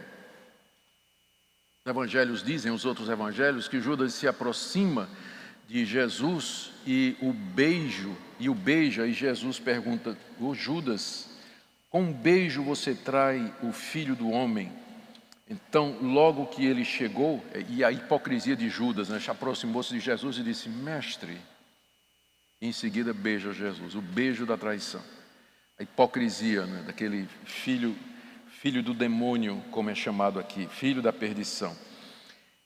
os evangelhos dizem, os outros evangelhos, que Judas se aproxima de Jesus e o beijo, e o beija, e Jesus pergunta: O Judas, com um beijo você trai o filho do homem? Então, logo que ele chegou, e a hipocrisia de Judas, né, aproximou-se de Jesus e disse: Mestre, em seguida beija Jesus, o beijo da traição. A hipocrisia né, daquele filho, filho do demônio, como é chamado aqui, filho da perdição.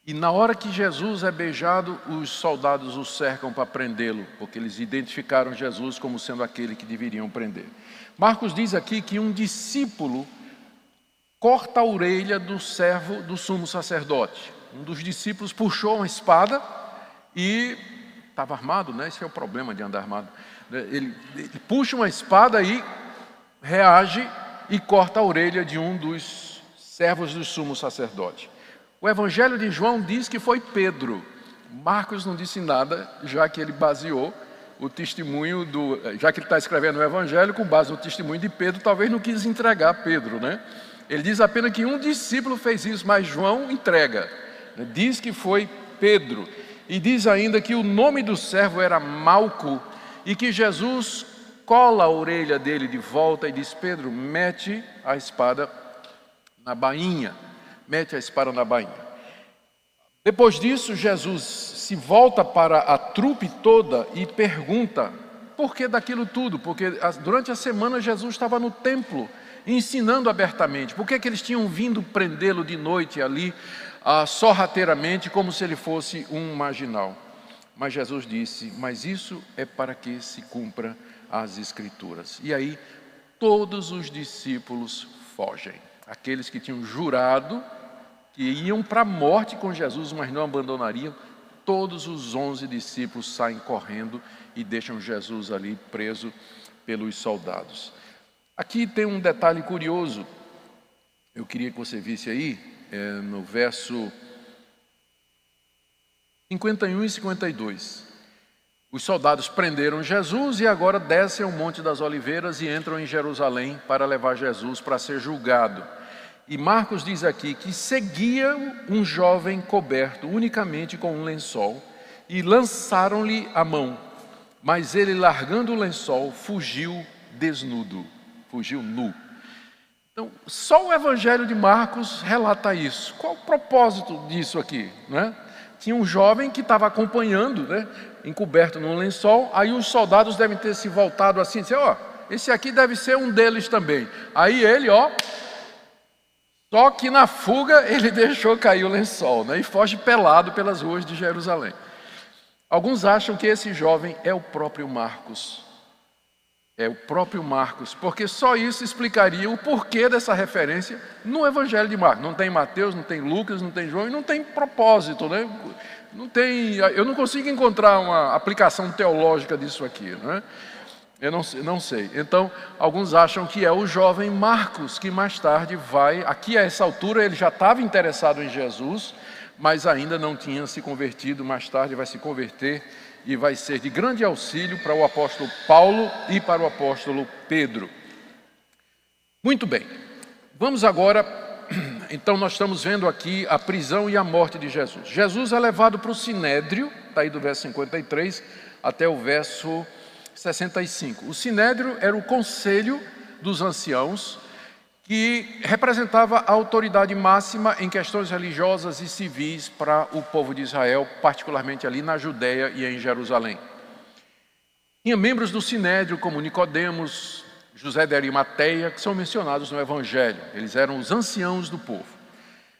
E na hora que Jesus é beijado, os soldados o cercam para prendê-lo, porque eles identificaram Jesus como sendo aquele que deveriam prender. Marcos diz aqui que um discípulo corta a orelha do servo do sumo sacerdote. Um dos discípulos puxou uma espada e estava armado, né? Esse é o problema de andar armado. Ele, ele puxa uma espada e reage e corta a orelha de um dos servos do sumo sacerdote. O Evangelho de João diz que foi Pedro. Marcos não disse nada, já que ele baseou o testemunho do. Já que ele está escrevendo o Evangelho, com base no testemunho de Pedro, talvez não quis entregar Pedro, né? Ele diz apenas que um discípulo fez isso, mas João entrega. Diz que foi Pedro. E diz ainda que o nome do servo era Malco e que Jesus cola a orelha dele de volta e diz: Pedro, mete a espada na bainha mete a espada na bainha. Depois disso, Jesus se volta para a trupe toda e pergunta por que daquilo tudo? Porque durante a semana Jesus estava no templo ensinando abertamente. Por que, que eles tinham vindo prendê-lo de noite ali, ah, sorrateiramente, como se ele fosse um marginal? Mas Jesus disse: Mas isso é para que se cumpra as Escrituras. E aí, todos os discípulos fogem. Aqueles que tinham jurado que iam para a morte com Jesus, mas não abandonariam, todos os onze discípulos saem correndo e deixam Jesus ali preso pelos soldados. Aqui tem um detalhe curioso, eu queria que você visse aí, é, no verso 51 e 52. Os soldados prenderam Jesus e agora descem ao Monte das Oliveiras e entram em Jerusalém para levar Jesus para ser julgado. E Marcos diz aqui que seguia um jovem coberto unicamente com um lençol e lançaram-lhe a mão, mas ele, largando o lençol, fugiu desnudo, fugiu nu. Então, só o Evangelho de Marcos relata isso. Qual o propósito disso aqui? Né? Tinha um jovem que estava acompanhando, né, encoberto num lençol, aí os soldados devem ter se voltado assim, dizer, ó, oh, esse aqui deve ser um deles também. Aí ele, ó, só que na fuga ele deixou cair o lençol né, e foge pelado pelas ruas de Jerusalém. Alguns acham que esse jovem é o próprio Marcos. É o próprio Marcos, porque só isso explicaria o porquê dessa referência no Evangelho de Marcos. Não tem Mateus, não tem Lucas, não tem João e não tem propósito, né? Não tem, eu não consigo encontrar uma aplicação teológica disso aqui, né? Eu não, não sei. Então, alguns acham que é o jovem Marcos, que mais tarde vai. Aqui a essa altura ele já estava interessado em Jesus, mas ainda não tinha se convertido. Mais tarde vai se converter e vai ser de grande auxílio para o apóstolo Paulo e para o apóstolo Pedro. Muito bem, vamos agora. Então, nós estamos vendo aqui a prisão e a morte de Jesus. Jesus é levado para o sinédrio, está aí do verso 53 até o verso 65. O sinédrio era o conselho dos anciãos que representava a autoridade máxima em questões religiosas e civis para o povo de Israel, particularmente ali na Judéia e em Jerusalém. Tinha membros do Sinédrio, como Nicodemos, José de Arimateia, que são mencionados no Evangelho. Eles eram os anciãos do povo.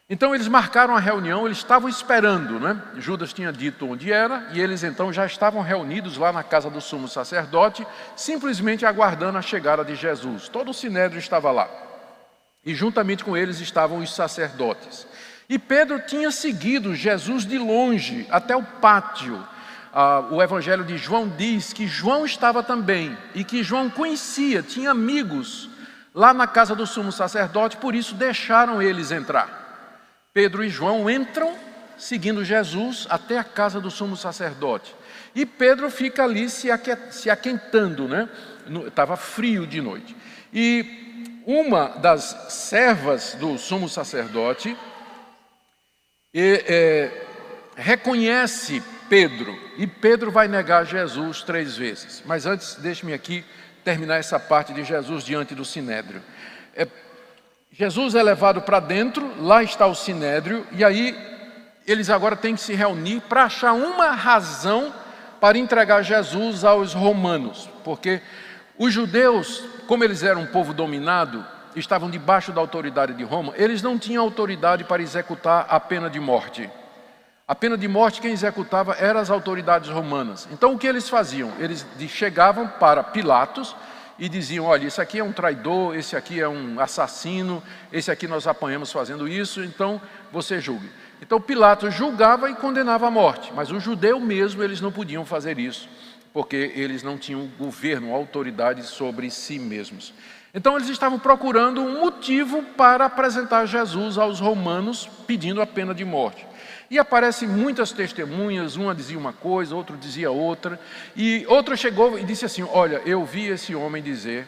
Então eles marcaram a reunião, eles estavam esperando, né? Judas tinha dito onde era, e eles então já estavam reunidos lá na casa do sumo sacerdote, simplesmente aguardando a chegada de Jesus. Todo o sinédrio estava lá. E juntamente com eles estavam os sacerdotes. E Pedro tinha seguido Jesus de longe até o pátio ah, o Evangelho de João diz que João estava também e que João conhecia, tinha amigos lá na casa do sumo sacerdote, por isso deixaram eles entrar. Pedro e João entram seguindo Jesus até a casa do sumo sacerdote. E Pedro fica ali se aquentando, né? Estava frio de noite. E uma das servas do sumo sacerdote é, reconhece Pedro, e Pedro vai negar Jesus três vezes. Mas antes, deixe-me aqui terminar essa parte de Jesus diante do sinédrio. É, Jesus é levado para dentro, lá está o sinédrio, e aí eles agora têm que se reunir para achar uma razão para entregar Jesus aos romanos, porque os judeus, como eles eram um povo dominado, estavam debaixo da autoridade de Roma, eles não tinham autoridade para executar a pena de morte. A pena de morte quem executava eram as autoridades romanas. Então o que eles faziam? Eles chegavam para Pilatos e diziam: olha, esse aqui é um traidor, esse aqui é um assassino, esse aqui nós apanhamos fazendo isso, então você julgue. Então Pilatos julgava e condenava à morte, mas o judeu mesmo eles não podiam fazer isso, porque eles não tinham governo, autoridade sobre si mesmos. Então eles estavam procurando um motivo para apresentar Jesus aos romanos pedindo a pena de morte. E aparecem muitas testemunhas, uma dizia uma coisa, outro dizia outra, e outra chegou e disse assim: Olha, eu vi esse homem dizer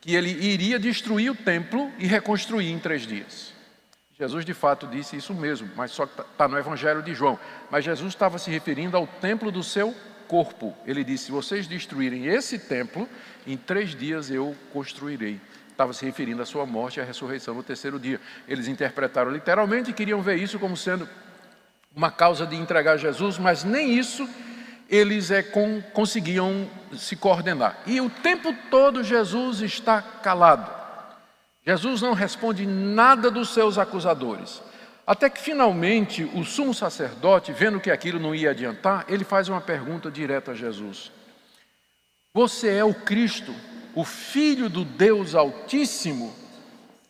que ele iria destruir o templo e reconstruir em três dias. Jesus de fato disse isso mesmo, mas só que está no Evangelho de João. Mas Jesus estava se referindo ao templo do seu corpo. Ele disse: Se vocês destruírem esse templo, em três dias eu construirei. Estava se referindo à sua morte e à ressurreição no terceiro dia. Eles interpretaram literalmente e queriam ver isso como sendo uma causa de entregar Jesus, mas nem isso eles é, com, conseguiam se coordenar. E o tempo todo Jesus está calado. Jesus não responde nada dos seus acusadores. Até que finalmente o sumo sacerdote, vendo que aquilo não ia adiantar, ele faz uma pergunta direta a Jesus: Você é o Cristo, o Filho do Deus Altíssimo?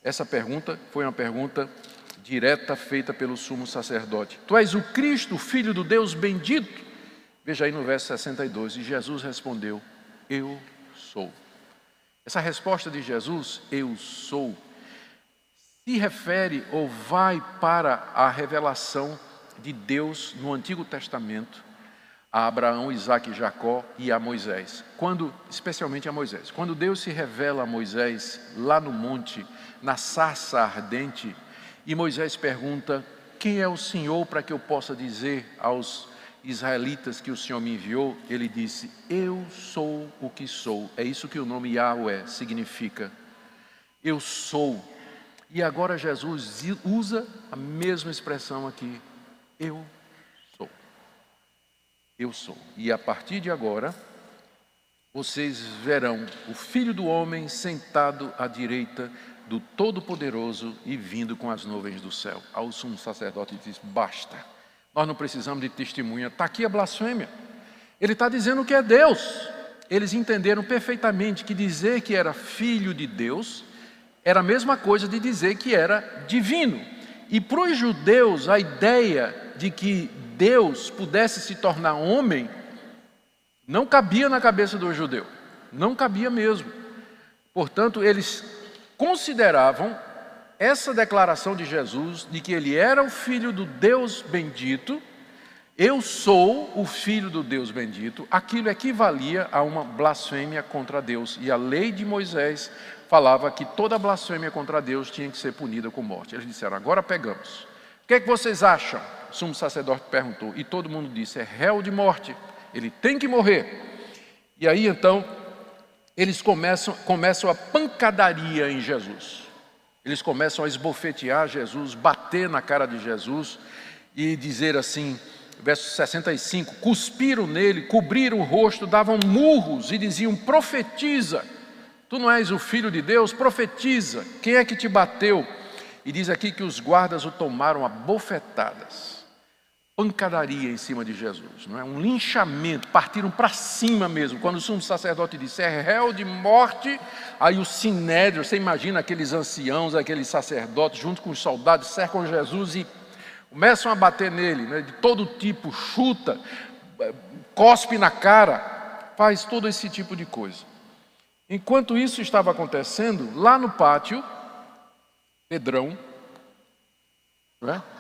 Essa pergunta foi uma pergunta direta feita pelo sumo sacerdote. Tu és o Cristo, filho do Deus bendito. Veja aí no verso 62, e Jesus respondeu: Eu sou. Essa resposta de Jesus, eu sou, se refere ou vai para a revelação de Deus no Antigo Testamento a Abraão, Isaac Jacó e a Moisés. Quando, especialmente a Moisés. Quando Deus se revela a Moisés lá no monte, na sarça ardente, e Moisés pergunta: Quem é o Senhor para que eu possa dizer aos israelitas que o Senhor me enviou? Ele disse: Eu sou o que sou. É isso que o nome Yahweh significa. Eu sou. E agora Jesus usa a mesma expressão aqui. Eu sou. Eu sou. E a partir de agora, vocês verão o Filho do Homem sentado à direita do Todo-Poderoso e vindo com as nuvens do céu. Ao sumo sacerdote diz: basta, nós não precisamos de testemunha, está aqui a blasfêmia. Ele está dizendo que é Deus. Eles entenderam perfeitamente que dizer que era filho de Deus era a mesma coisa de dizer que era divino. E para os judeus, a ideia de que Deus pudesse se tornar homem não cabia na cabeça do judeu, não cabia mesmo. Portanto, eles consideravam essa declaração de Jesus de que ele era o filho do Deus bendito, eu sou o filho do Deus bendito, aquilo equivalia a uma blasfêmia contra Deus. E a lei de Moisés falava que toda blasfêmia contra Deus tinha que ser punida com morte. Eles disseram: agora pegamos. O que é que vocês acham? O sumo sacerdote perguntou. E todo mundo disse: é réu de morte, ele tem que morrer. E aí então eles começam, começam a pancadaria em Jesus. Eles começam a esbofetear Jesus, bater na cara de Jesus e dizer assim: verso 65, cuspiram nele, cobriram o rosto, davam murros e diziam: profetiza, tu não és o filho de Deus, profetiza, quem é que te bateu? E diz aqui que os guardas o tomaram a bofetadas, pancadaria em cima de Jesus, não é? um linchamento, partiram para cima mesmo. Quando o sumo sacerdote disse é réu de morte, aí o sinédrio, você imagina aqueles anciãos, aqueles sacerdotes, junto com os soldados, cercam Jesus e começam a bater nele, né, de todo tipo, chuta, cospe na cara, faz todo esse tipo de coisa. Enquanto isso estava acontecendo, lá no pátio, Pedrão é?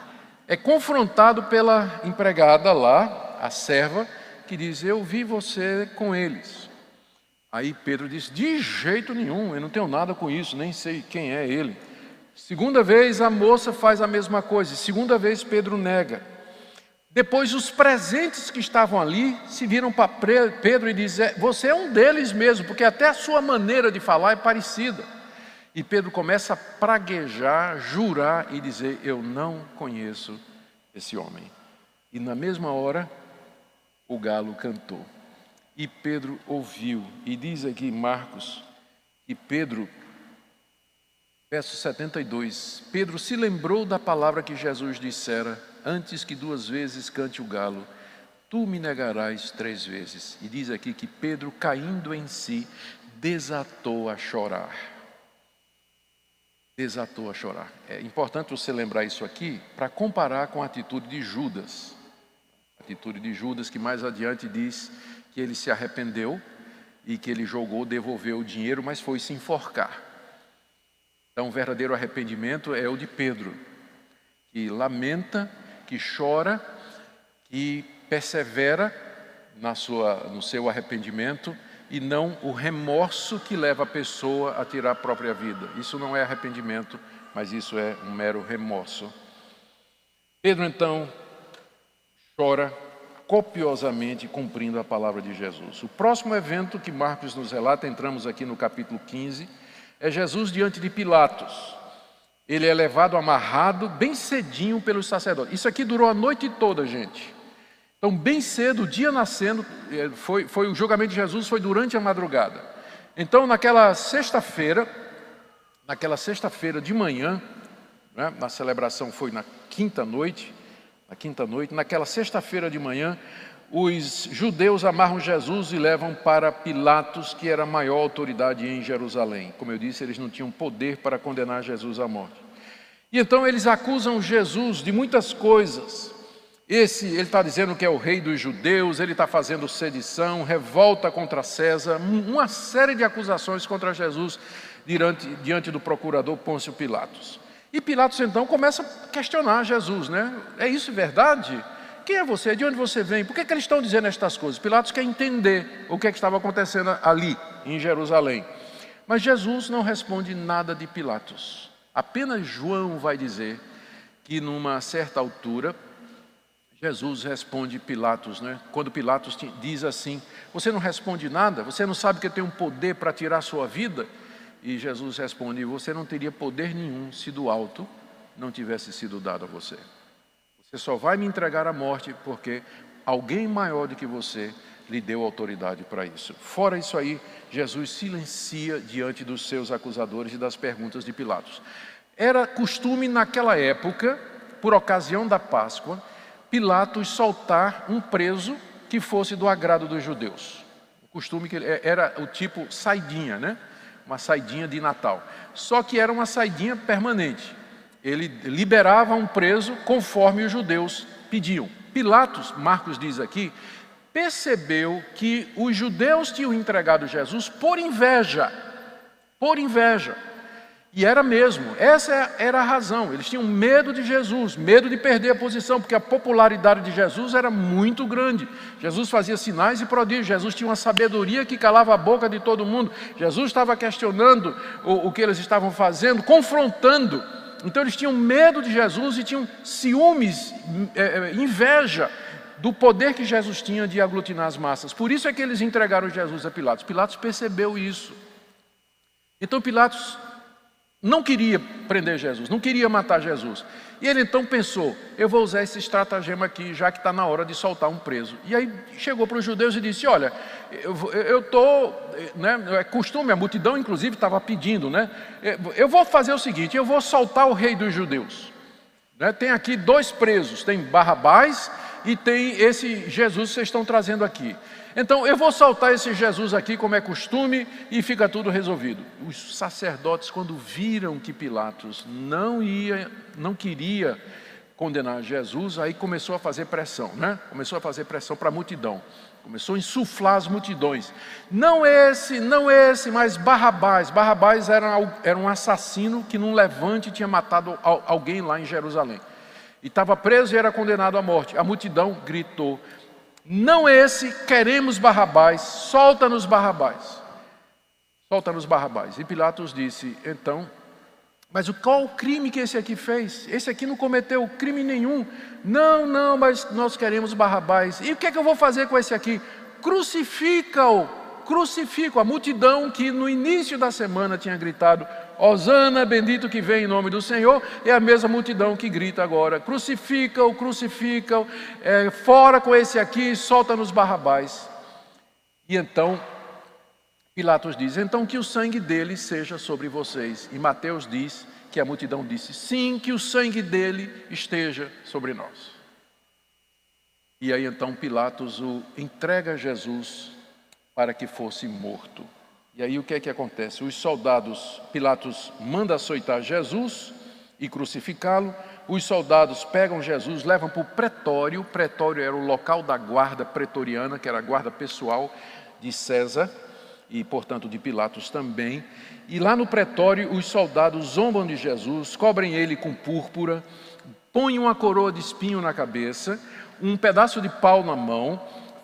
É confrontado pela empregada lá, a serva, que diz: Eu vi você com eles. Aí Pedro diz: De jeito nenhum, eu não tenho nada com isso, nem sei quem é ele. Segunda vez a moça faz a mesma coisa. Segunda vez Pedro nega. Depois os presentes que estavam ali se viram para Pedro e dizem: Você é um deles mesmo, porque até a sua maneira de falar é parecida. E Pedro começa a praguejar, jurar e dizer: Eu não conheço esse homem. E na mesma hora, o galo cantou. E Pedro ouviu. E diz aqui Marcos que Pedro Verso 72: Pedro se lembrou da palavra que Jesus dissera: Antes que duas vezes cante o galo, tu me negarás três vezes. E diz aqui que Pedro, caindo em si, desatou a chorar. Desatou a chorar. É importante você lembrar isso aqui para comparar com a atitude de Judas. A atitude de Judas, que mais adiante diz que ele se arrependeu e que ele jogou, devolveu o dinheiro, mas foi se enforcar. Então, o verdadeiro arrependimento é o de Pedro, que lamenta, que chora, que persevera na sua, no seu arrependimento e não o remorso que leva a pessoa a tirar a própria vida. Isso não é arrependimento, mas isso é um mero remorso. Pedro então chora copiosamente cumprindo a palavra de Jesus. O próximo evento que Marcos nos relata, entramos aqui no capítulo 15 é Jesus diante de Pilatos. Ele é levado amarrado bem cedinho pelos sacerdotes. Isso aqui durou a noite toda, gente. Então, bem cedo, o dia nascendo, é, foi, foi o julgamento de Jesus foi durante a madrugada. Então, naquela sexta-feira, naquela sexta-feira de manhã, né, na celebração foi na quinta noite, na quinta noite, naquela sexta-feira de manhã, os judeus amarram Jesus e levam para Pilatos, que era a maior autoridade em Jerusalém. Como eu disse, eles não tinham poder para condenar Jesus à morte. E então eles acusam Jesus de muitas coisas. Esse, ele está dizendo que é o rei dos judeus, ele está fazendo sedição, revolta contra César, uma série de acusações contra Jesus diante, diante do procurador Pôncio Pilatos. E Pilatos então começa a questionar Jesus, né? É isso verdade? Quem é você? De onde você vem? Por que, que eles estão dizendo estas coisas? Pilatos quer entender o que, é que estava acontecendo ali, em Jerusalém. Mas Jesus não responde nada de Pilatos. Apenas João vai dizer que, numa certa altura, Jesus responde Pilatos, né? Quando Pilatos diz assim: Você não responde nada? Você não sabe que tem um poder para tirar sua vida? E Jesus responde: Você não teria poder nenhum se do alto não tivesse sido dado a você. Você só vai me entregar à morte porque alguém maior do que você lhe deu autoridade para isso. Fora isso aí, Jesus silencia diante dos seus acusadores e das perguntas de Pilatos. Era costume naquela época, por ocasião da Páscoa, Pilatos soltar um preso que fosse do agrado dos judeus. O costume que era o tipo saidinha, né? Uma saidinha de Natal. Só que era uma saidinha permanente ele liberava um preso conforme os judeus pediam. Pilatos, Marcos diz aqui, percebeu que os judeus tinham entregado Jesus por inveja, por inveja. E era mesmo, essa era a razão. Eles tinham medo de Jesus, medo de perder a posição, porque a popularidade de Jesus era muito grande. Jesus fazia sinais e prodígios, Jesus tinha uma sabedoria que calava a boca de todo mundo. Jesus estava questionando o, o que eles estavam fazendo, confrontando então eles tinham medo de Jesus e tinham ciúmes, é, é, inveja do poder que Jesus tinha de aglutinar as massas. Por isso é que eles entregaram Jesus a Pilatos. Pilatos percebeu isso. Então Pilatos não queria prender Jesus, não queria matar Jesus. E ele então pensou: eu vou usar esse estratagema aqui, já que está na hora de soltar um preso. E aí chegou para os judeus e disse: Olha, eu estou, né, é costume, a multidão inclusive estava pedindo, né? Eu vou fazer o seguinte: eu vou soltar o rei dos judeus. Né, tem aqui dois presos: tem Barrabás e tem esse Jesus que vocês estão trazendo aqui. Então eu vou soltar esse Jesus aqui, como é costume, e fica tudo resolvido. Os sacerdotes, quando viram que Pilatos não ia, não queria condenar Jesus, aí começou a fazer pressão, né? Começou a fazer pressão para a multidão. Começou a insuflar as multidões. Não esse, não esse, mas Barrabás. Barrabás era, era um assassino que num levante tinha matado alguém lá em Jerusalém. E estava preso e era condenado à morte. A multidão gritou: não esse, queremos Barrabás, solta-nos Barrabás. Solta-nos Barrabás. E Pilatos disse: então, mas qual o crime que esse aqui fez? Esse aqui não cometeu crime nenhum. Não, não, mas nós queremos Barrabás. E o que é que eu vou fazer com esse aqui? Crucifica-o, crucifica a multidão que no início da semana tinha gritado: Osana, bendito que vem em nome do Senhor, é a mesma multidão que grita agora: crucifica-o, crucifica-o, é, fora com esse aqui, solta-nos Barrabás. E então, Pilatos diz: então que o sangue dele seja sobre vocês. E Mateus diz que a multidão disse: sim, que o sangue dele esteja sobre nós. E aí então Pilatos o entrega a Jesus para que fosse morto. E aí o que é que acontece? Os soldados, Pilatos manda açoitar Jesus e crucificá-lo. Os soldados pegam Jesus, levam para o pretório. O pretório era o local da guarda pretoriana, que era a guarda pessoal de César e, portanto, de Pilatos também. E lá no pretório, os soldados zombam de Jesus, cobrem ele com púrpura, põem uma coroa de espinho na cabeça, um pedaço de pau na mão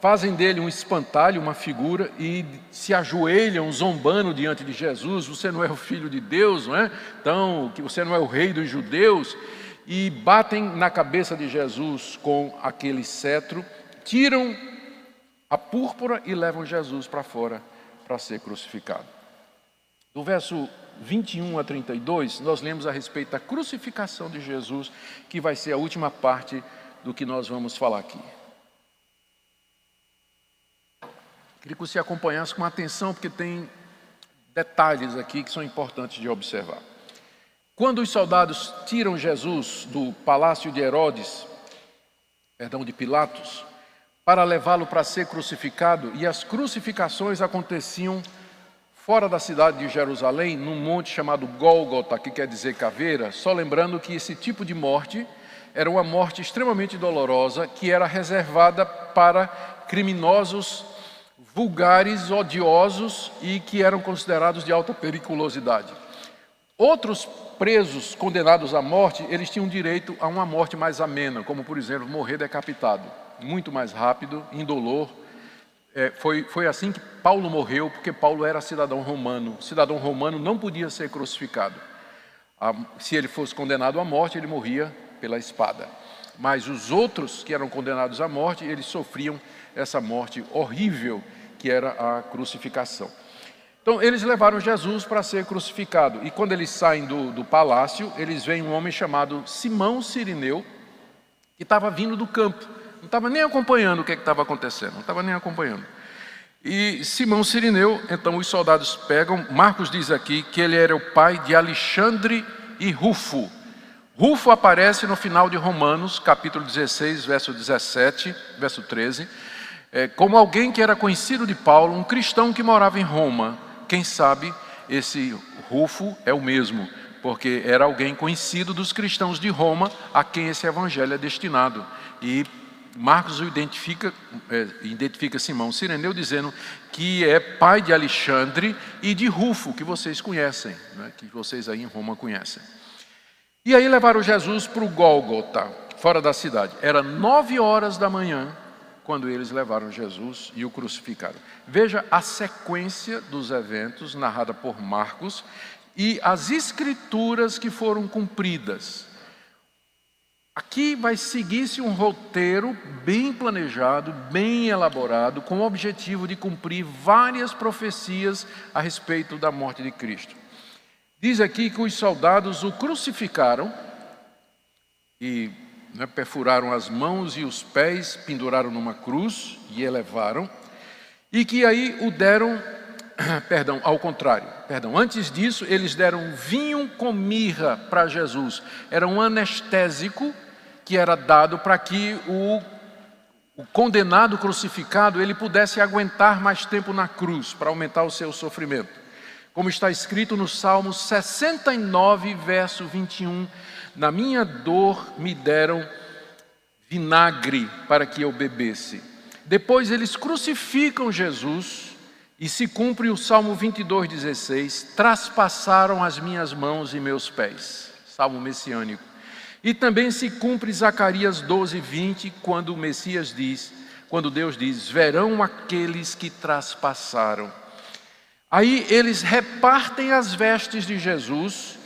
fazem dele um espantalho, uma figura, e se ajoelham zombando diante de Jesus: Você não é o filho de Deus, não é? Então, você não é o rei dos judeus. E batem na cabeça de Jesus com aquele cetro, tiram a púrpura e levam Jesus para fora para ser crucificado. Do verso 21 a 32, nós lemos a respeito da crucificação de Jesus, que vai ser a última parte do que nós vamos falar aqui. Queria que você acompanhasse com atenção, porque tem detalhes aqui que são importantes de observar. Quando os soldados tiram Jesus do palácio de Herodes, perdão, de Pilatos, para levá-lo para ser crucificado, e as crucificações aconteciam fora da cidade de Jerusalém, num monte chamado Gólgota, que quer dizer caveira, só lembrando que esse tipo de morte era uma morte extremamente dolorosa, que era reservada para criminosos vulgares, odiosos e que eram considerados de alta periculosidade. Outros presos condenados à morte, eles tinham direito a uma morte mais amena, como por exemplo morrer decapitado, muito mais rápido, indolor. É, foi, foi assim que Paulo morreu, porque Paulo era cidadão romano. Cidadão romano não podia ser crucificado. se ele fosse condenado à morte, ele morria pela espada. Mas os outros que eram condenados à morte, eles sofriam essa morte horrível que era a crucificação. Então, eles levaram Jesus para ser crucificado. E quando eles saem do, do palácio, eles veem um homem chamado Simão Sirineu, que estava vindo do campo. Não estava nem acompanhando o que é estava acontecendo, não estava nem acompanhando. E Simão Sirineu, então os soldados pegam, Marcos diz aqui que ele era o pai de Alexandre e Rufo. Rufo aparece no final de Romanos, capítulo 16, verso 17, verso 13 é, como alguém que era conhecido de Paulo, um cristão que morava em Roma. Quem sabe esse Rufo é o mesmo, porque era alguém conhecido dos cristãos de Roma a quem esse evangelho é destinado. E Marcos o identifica, é, identifica Simão Sireneu dizendo que é pai de Alexandre e de Rufo, que vocês conhecem, né, que vocês aí em Roma conhecem. E aí levaram Jesus para o Gólgota, fora da cidade. Era nove horas da manhã, quando eles levaram Jesus e o crucificaram. Veja a sequência dos eventos narrada por Marcos e as escrituras que foram cumpridas. Aqui vai seguir-se um roteiro bem planejado, bem elaborado, com o objetivo de cumprir várias profecias a respeito da morte de Cristo. Diz aqui que os soldados o crucificaram e né, perfuraram as mãos e os pés, penduraram numa cruz e elevaram, e que aí o deram, perdão, ao contrário, perdão, antes disso eles deram vinho com mirra para Jesus, era um anestésico que era dado para que o, o condenado crucificado ele pudesse aguentar mais tempo na cruz, para aumentar o seu sofrimento. Como está escrito no Salmo 69, verso 21, na minha dor me deram vinagre para que eu bebesse. Depois eles crucificam Jesus e se cumpre o Salmo 22,16: Traspassaram as minhas mãos e meus pés. Salmo messiânico. E também se cumpre Zacarias 12, 20, quando o Messias diz, quando Deus diz: Verão aqueles que traspassaram. Aí eles repartem as vestes de Jesus,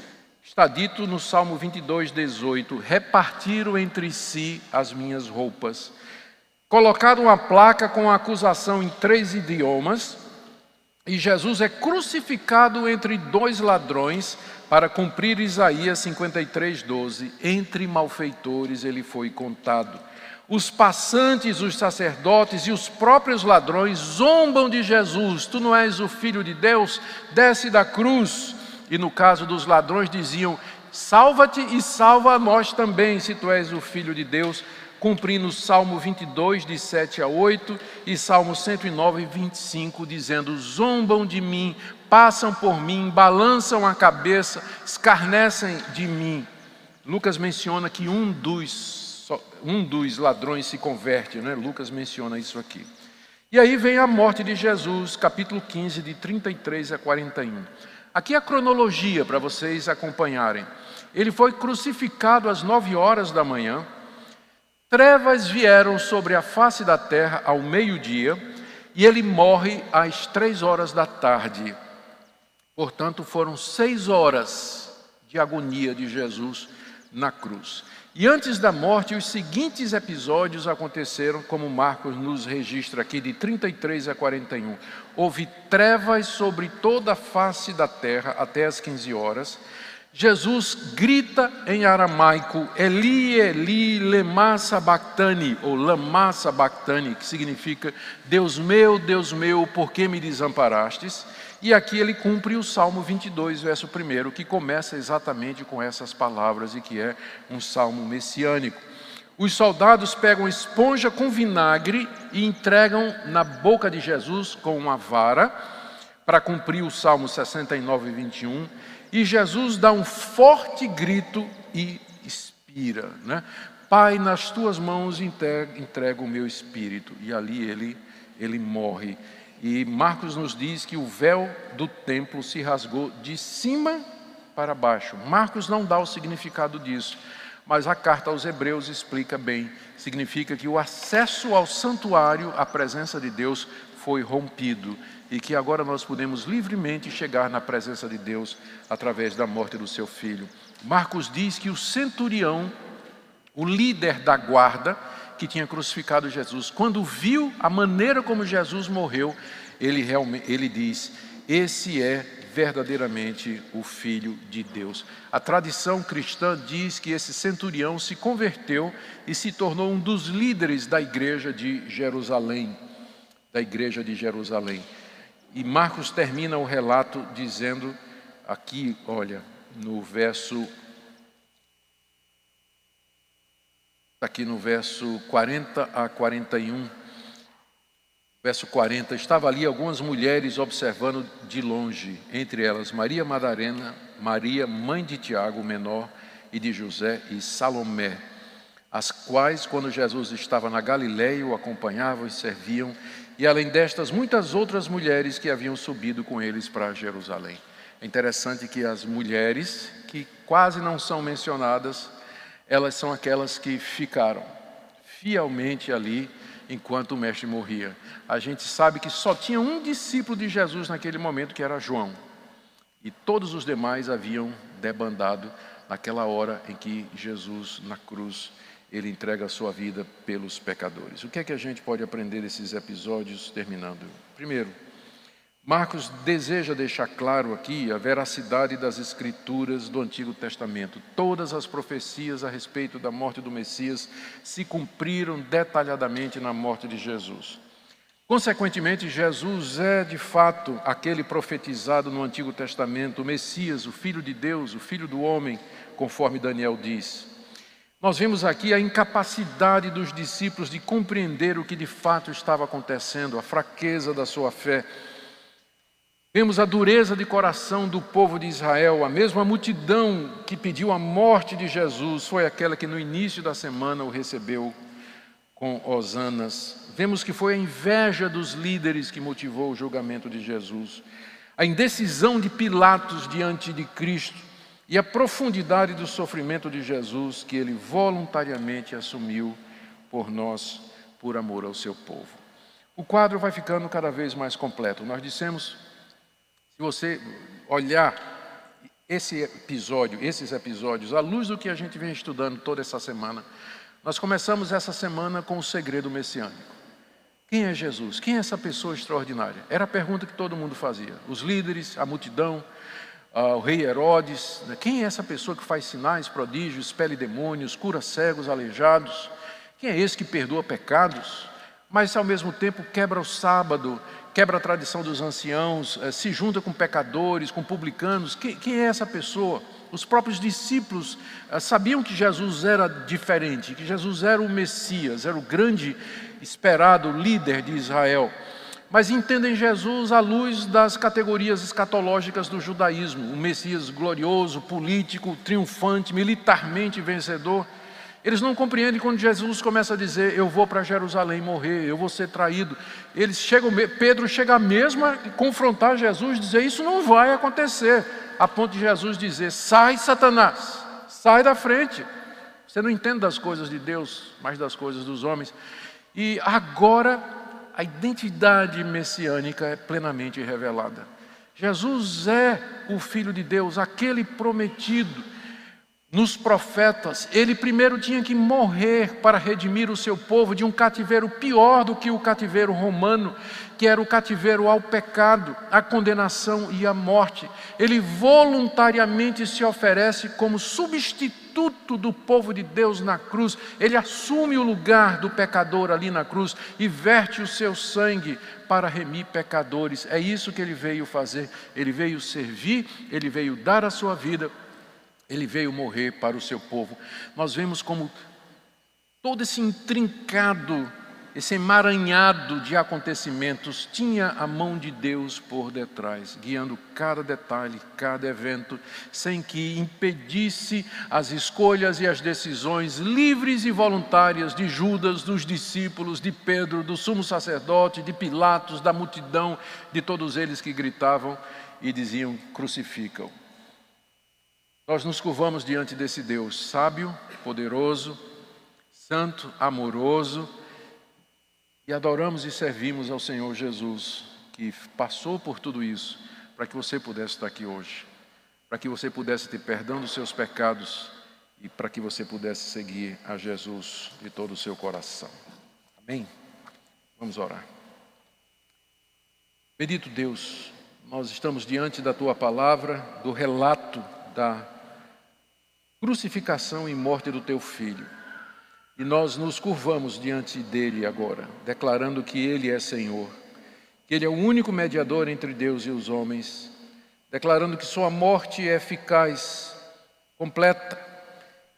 está dito no Salmo 22, 18: repartiram entre si as minhas roupas. Colocaram uma placa com a acusação em três idiomas, e Jesus é crucificado entre dois ladrões, para cumprir Isaías 53, 12: entre malfeitores ele foi contado. Os passantes, os sacerdotes e os próprios ladrões zombam de Jesus: Tu não és o filho de Deus? Desce da cruz. E no caso dos ladrões diziam: Salva-te e salva a nós também, se tu és o filho de Deus cumprindo o Salmo 22, de 7 a 8, e Salmo 109, 25, dizendo: Zombam de mim, passam por mim, balançam a cabeça, escarnecem de mim. Lucas menciona que um dos, um dos ladrões se converte, né? Lucas menciona isso aqui. E aí vem a morte de Jesus, capítulo 15, de 33 a 41. Aqui a cronologia para vocês acompanharem. Ele foi crucificado às nove horas da manhã, trevas vieram sobre a face da terra ao meio-dia, e ele morre às três horas da tarde. Portanto, foram seis horas de agonia de Jesus na cruz. E antes da morte, os seguintes episódios aconteceram, como Marcos nos registra aqui, de 33 a 41. Houve trevas sobre toda a face da terra até as 15 horas. Jesus grita em aramaico, Eli, Eli, lema sabachthani, ou lama sabachthani, que significa, Deus meu, Deus meu, por que me desamparastes? E aqui ele cumpre o Salmo 22, verso 1, que começa exatamente com essas palavras e que é um salmo messiânico. Os soldados pegam esponja com vinagre e entregam na boca de Jesus com uma vara, para cumprir o Salmo 69, 21, e Jesus dá um forte grito e expira. Né? Pai, nas tuas mãos entrego o meu espírito. E ali ele, ele morre. E Marcos nos diz que o véu do templo se rasgou de cima para baixo. Marcos não dá o significado disso, mas a carta aos Hebreus explica bem. Significa que o acesso ao santuário, à presença de Deus, foi rompido e que agora nós podemos livremente chegar na presença de Deus através da morte do seu filho. Marcos diz que o centurião, o líder da guarda, que tinha crucificado Jesus, quando viu a maneira como Jesus morreu, ele, realmente, ele diz: Esse é verdadeiramente o Filho de Deus. A tradição cristã diz que esse centurião se converteu e se tornou um dos líderes da igreja de Jerusalém. Da igreja de Jerusalém. E Marcos termina o relato dizendo, aqui, olha, no verso Está aqui no verso 40 a 41. Verso 40: Estava ali algumas mulheres observando de longe, entre elas Maria Madalena, Maria, mãe de Tiago, menor, e de José, e Salomé, as quais, quando Jesus estava na Galiléia, o acompanhavam e serviam, e além destas, muitas outras mulheres que haviam subido com eles para Jerusalém. É interessante que as mulheres, que quase não são mencionadas, elas são aquelas que ficaram fielmente ali enquanto o mestre morria. A gente sabe que só tinha um discípulo de Jesus naquele momento, que era João. E todos os demais haviam debandado naquela hora em que Jesus, na cruz, ele entrega a sua vida pelos pecadores. O que é que a gente pode aprender desses episódios, terminando? Primeiro, Marcos deseja deixar claro aqui a veracidade das escrituras do Antigo Testamento. Todas as profecias a respeito da morte do Messias se cumpriram detalhadamente na morte de Jesus. Consequentemente, Jesus é de fato aquele profetizado no Antigo Testamento, o Messias, o Filho de Deus, o Filho do homem, conforme Daniel diz. Nós vemos aqui a incapacidade dos discípulos de compreender o que de fato estava acontecendo, a fraqueza da sua fé. Vemos a dureza de coração do povo de Israel, a mesma multidão que pediu a morte de Jesus foi aquela que no início da semana o recebeu com hosanas. Vemos que foi a inveja dos líderes que motivou o julgamento de Jesus, a indecisão de Pilatos diante de Cristo e a profundidade do sofrimento de Jesus que ele voluntariamente assumiu por nós, por amor ao seu povo. O quadro vai ficando cada vez mais completo. Nós dissemos, se você olhar esse episódio, esses episódios, à luz do que a gente vem estudando toda essa semana, nós começamos essa semana com o segredo messiânico. Quem é Jesus? Quem é essa pessoa extraordinária? Era a pergunta que todo mundo fazia. Os líderes, a multidão, uh, o rei Herodes. Né? Quem é essa pessoa que faz sinais, prodígios, expele demônios, cura cegos, aleijados? Quem é esse que perdoa pecados, mas ao mesmo tempo quebra o sábado, quebra a tradição dos anciãos, uh, se junta com pecadores, com publicanos? Quem, é essa pessoa? Os próprios discípulos uh, sabiam que Jesus era diferente, que Jesus era o Messias, era o grande esperado líder de Israel mas entendem Jesus à luz das categorias escatológicas do judaísmo, o Messias glorioso, político, triunfante, militarmente vencedor. Eles não compreendem quando Jesus começa a dizer: Eu vou para Jerusalém morrer, eu vou ser traído. Eles chegam, Pedro chega mesmo a confrontar Jesus, dizer: Isso não vai acontecer, a ponto de Jesus dizer: Sai, Satanás, sai da frente. Você não entende das coisas de Deus, mas das coisas dos homens. E agora a identidade messiânica é plenamente revelada. Jesus é o Filho de Deus, aquele prometido nos profetas. Ele primeiro tinha que morrer para redimir o seu povo de um cativeiro pior do que o cativeiro romano, que era o cativeiro ao pecado, à condenação e à morte. Ele voluntariamente se oferece como substituto do povo de Deus na cruz. Ele assume o lugar do pecador ali na cruz e verte o seu sangue para remir pecadores. É isso que ele veio fazer. Ele veio servir, ele veio dar a sua vida ele veio morrer para o seu povo. Nós vemos como todo esse intrincado, esse emaranhado de acontecimentos tinha a mão de Deus por detrás, guiando cada detalhe, cada evento, sem que impedisse as escolhas e as decisões livres e voluntárias de Judas, dos discípulos, de Pedro, do sumo sacerdote, de Pilatos, da multidão, de todos eles que gritavam e diziam: crucificam. Nós nos curvamos diante desse Deus sábio, poderoso, santo, amoroso e adoramos e servimos ao Senhor Jesus, que passou por tudo isso para que você pudesse estar aqui hoje, para que você pudesse ter perdão dos seus pecados e para que você pudesse seguir a Jesus de todo o seu coração. Amém? Vamos orar. Bendito Deus, nós estamos diante da tua palavra, do relato da crucificação e morte do teu filho. E nós nos curvamos diante dele agora, declarando que ele é Senhor, que ele é o único mediador entre Deus e os homens, declarando que sua morte é eficaz, completa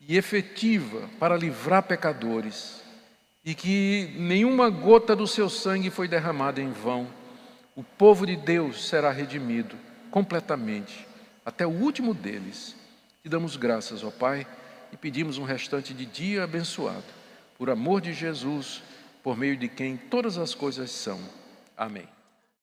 e efetiva para livrar pecadores, e que nenhuma gota do seu sangue foi derramada em vão. O povo de Deus será redimido completamente, até o último deles te damos graças, ó Pai, e pedimos um restante de dia abençoado, por amor de Jesus, por meio de quem todas as coisas são. Amém.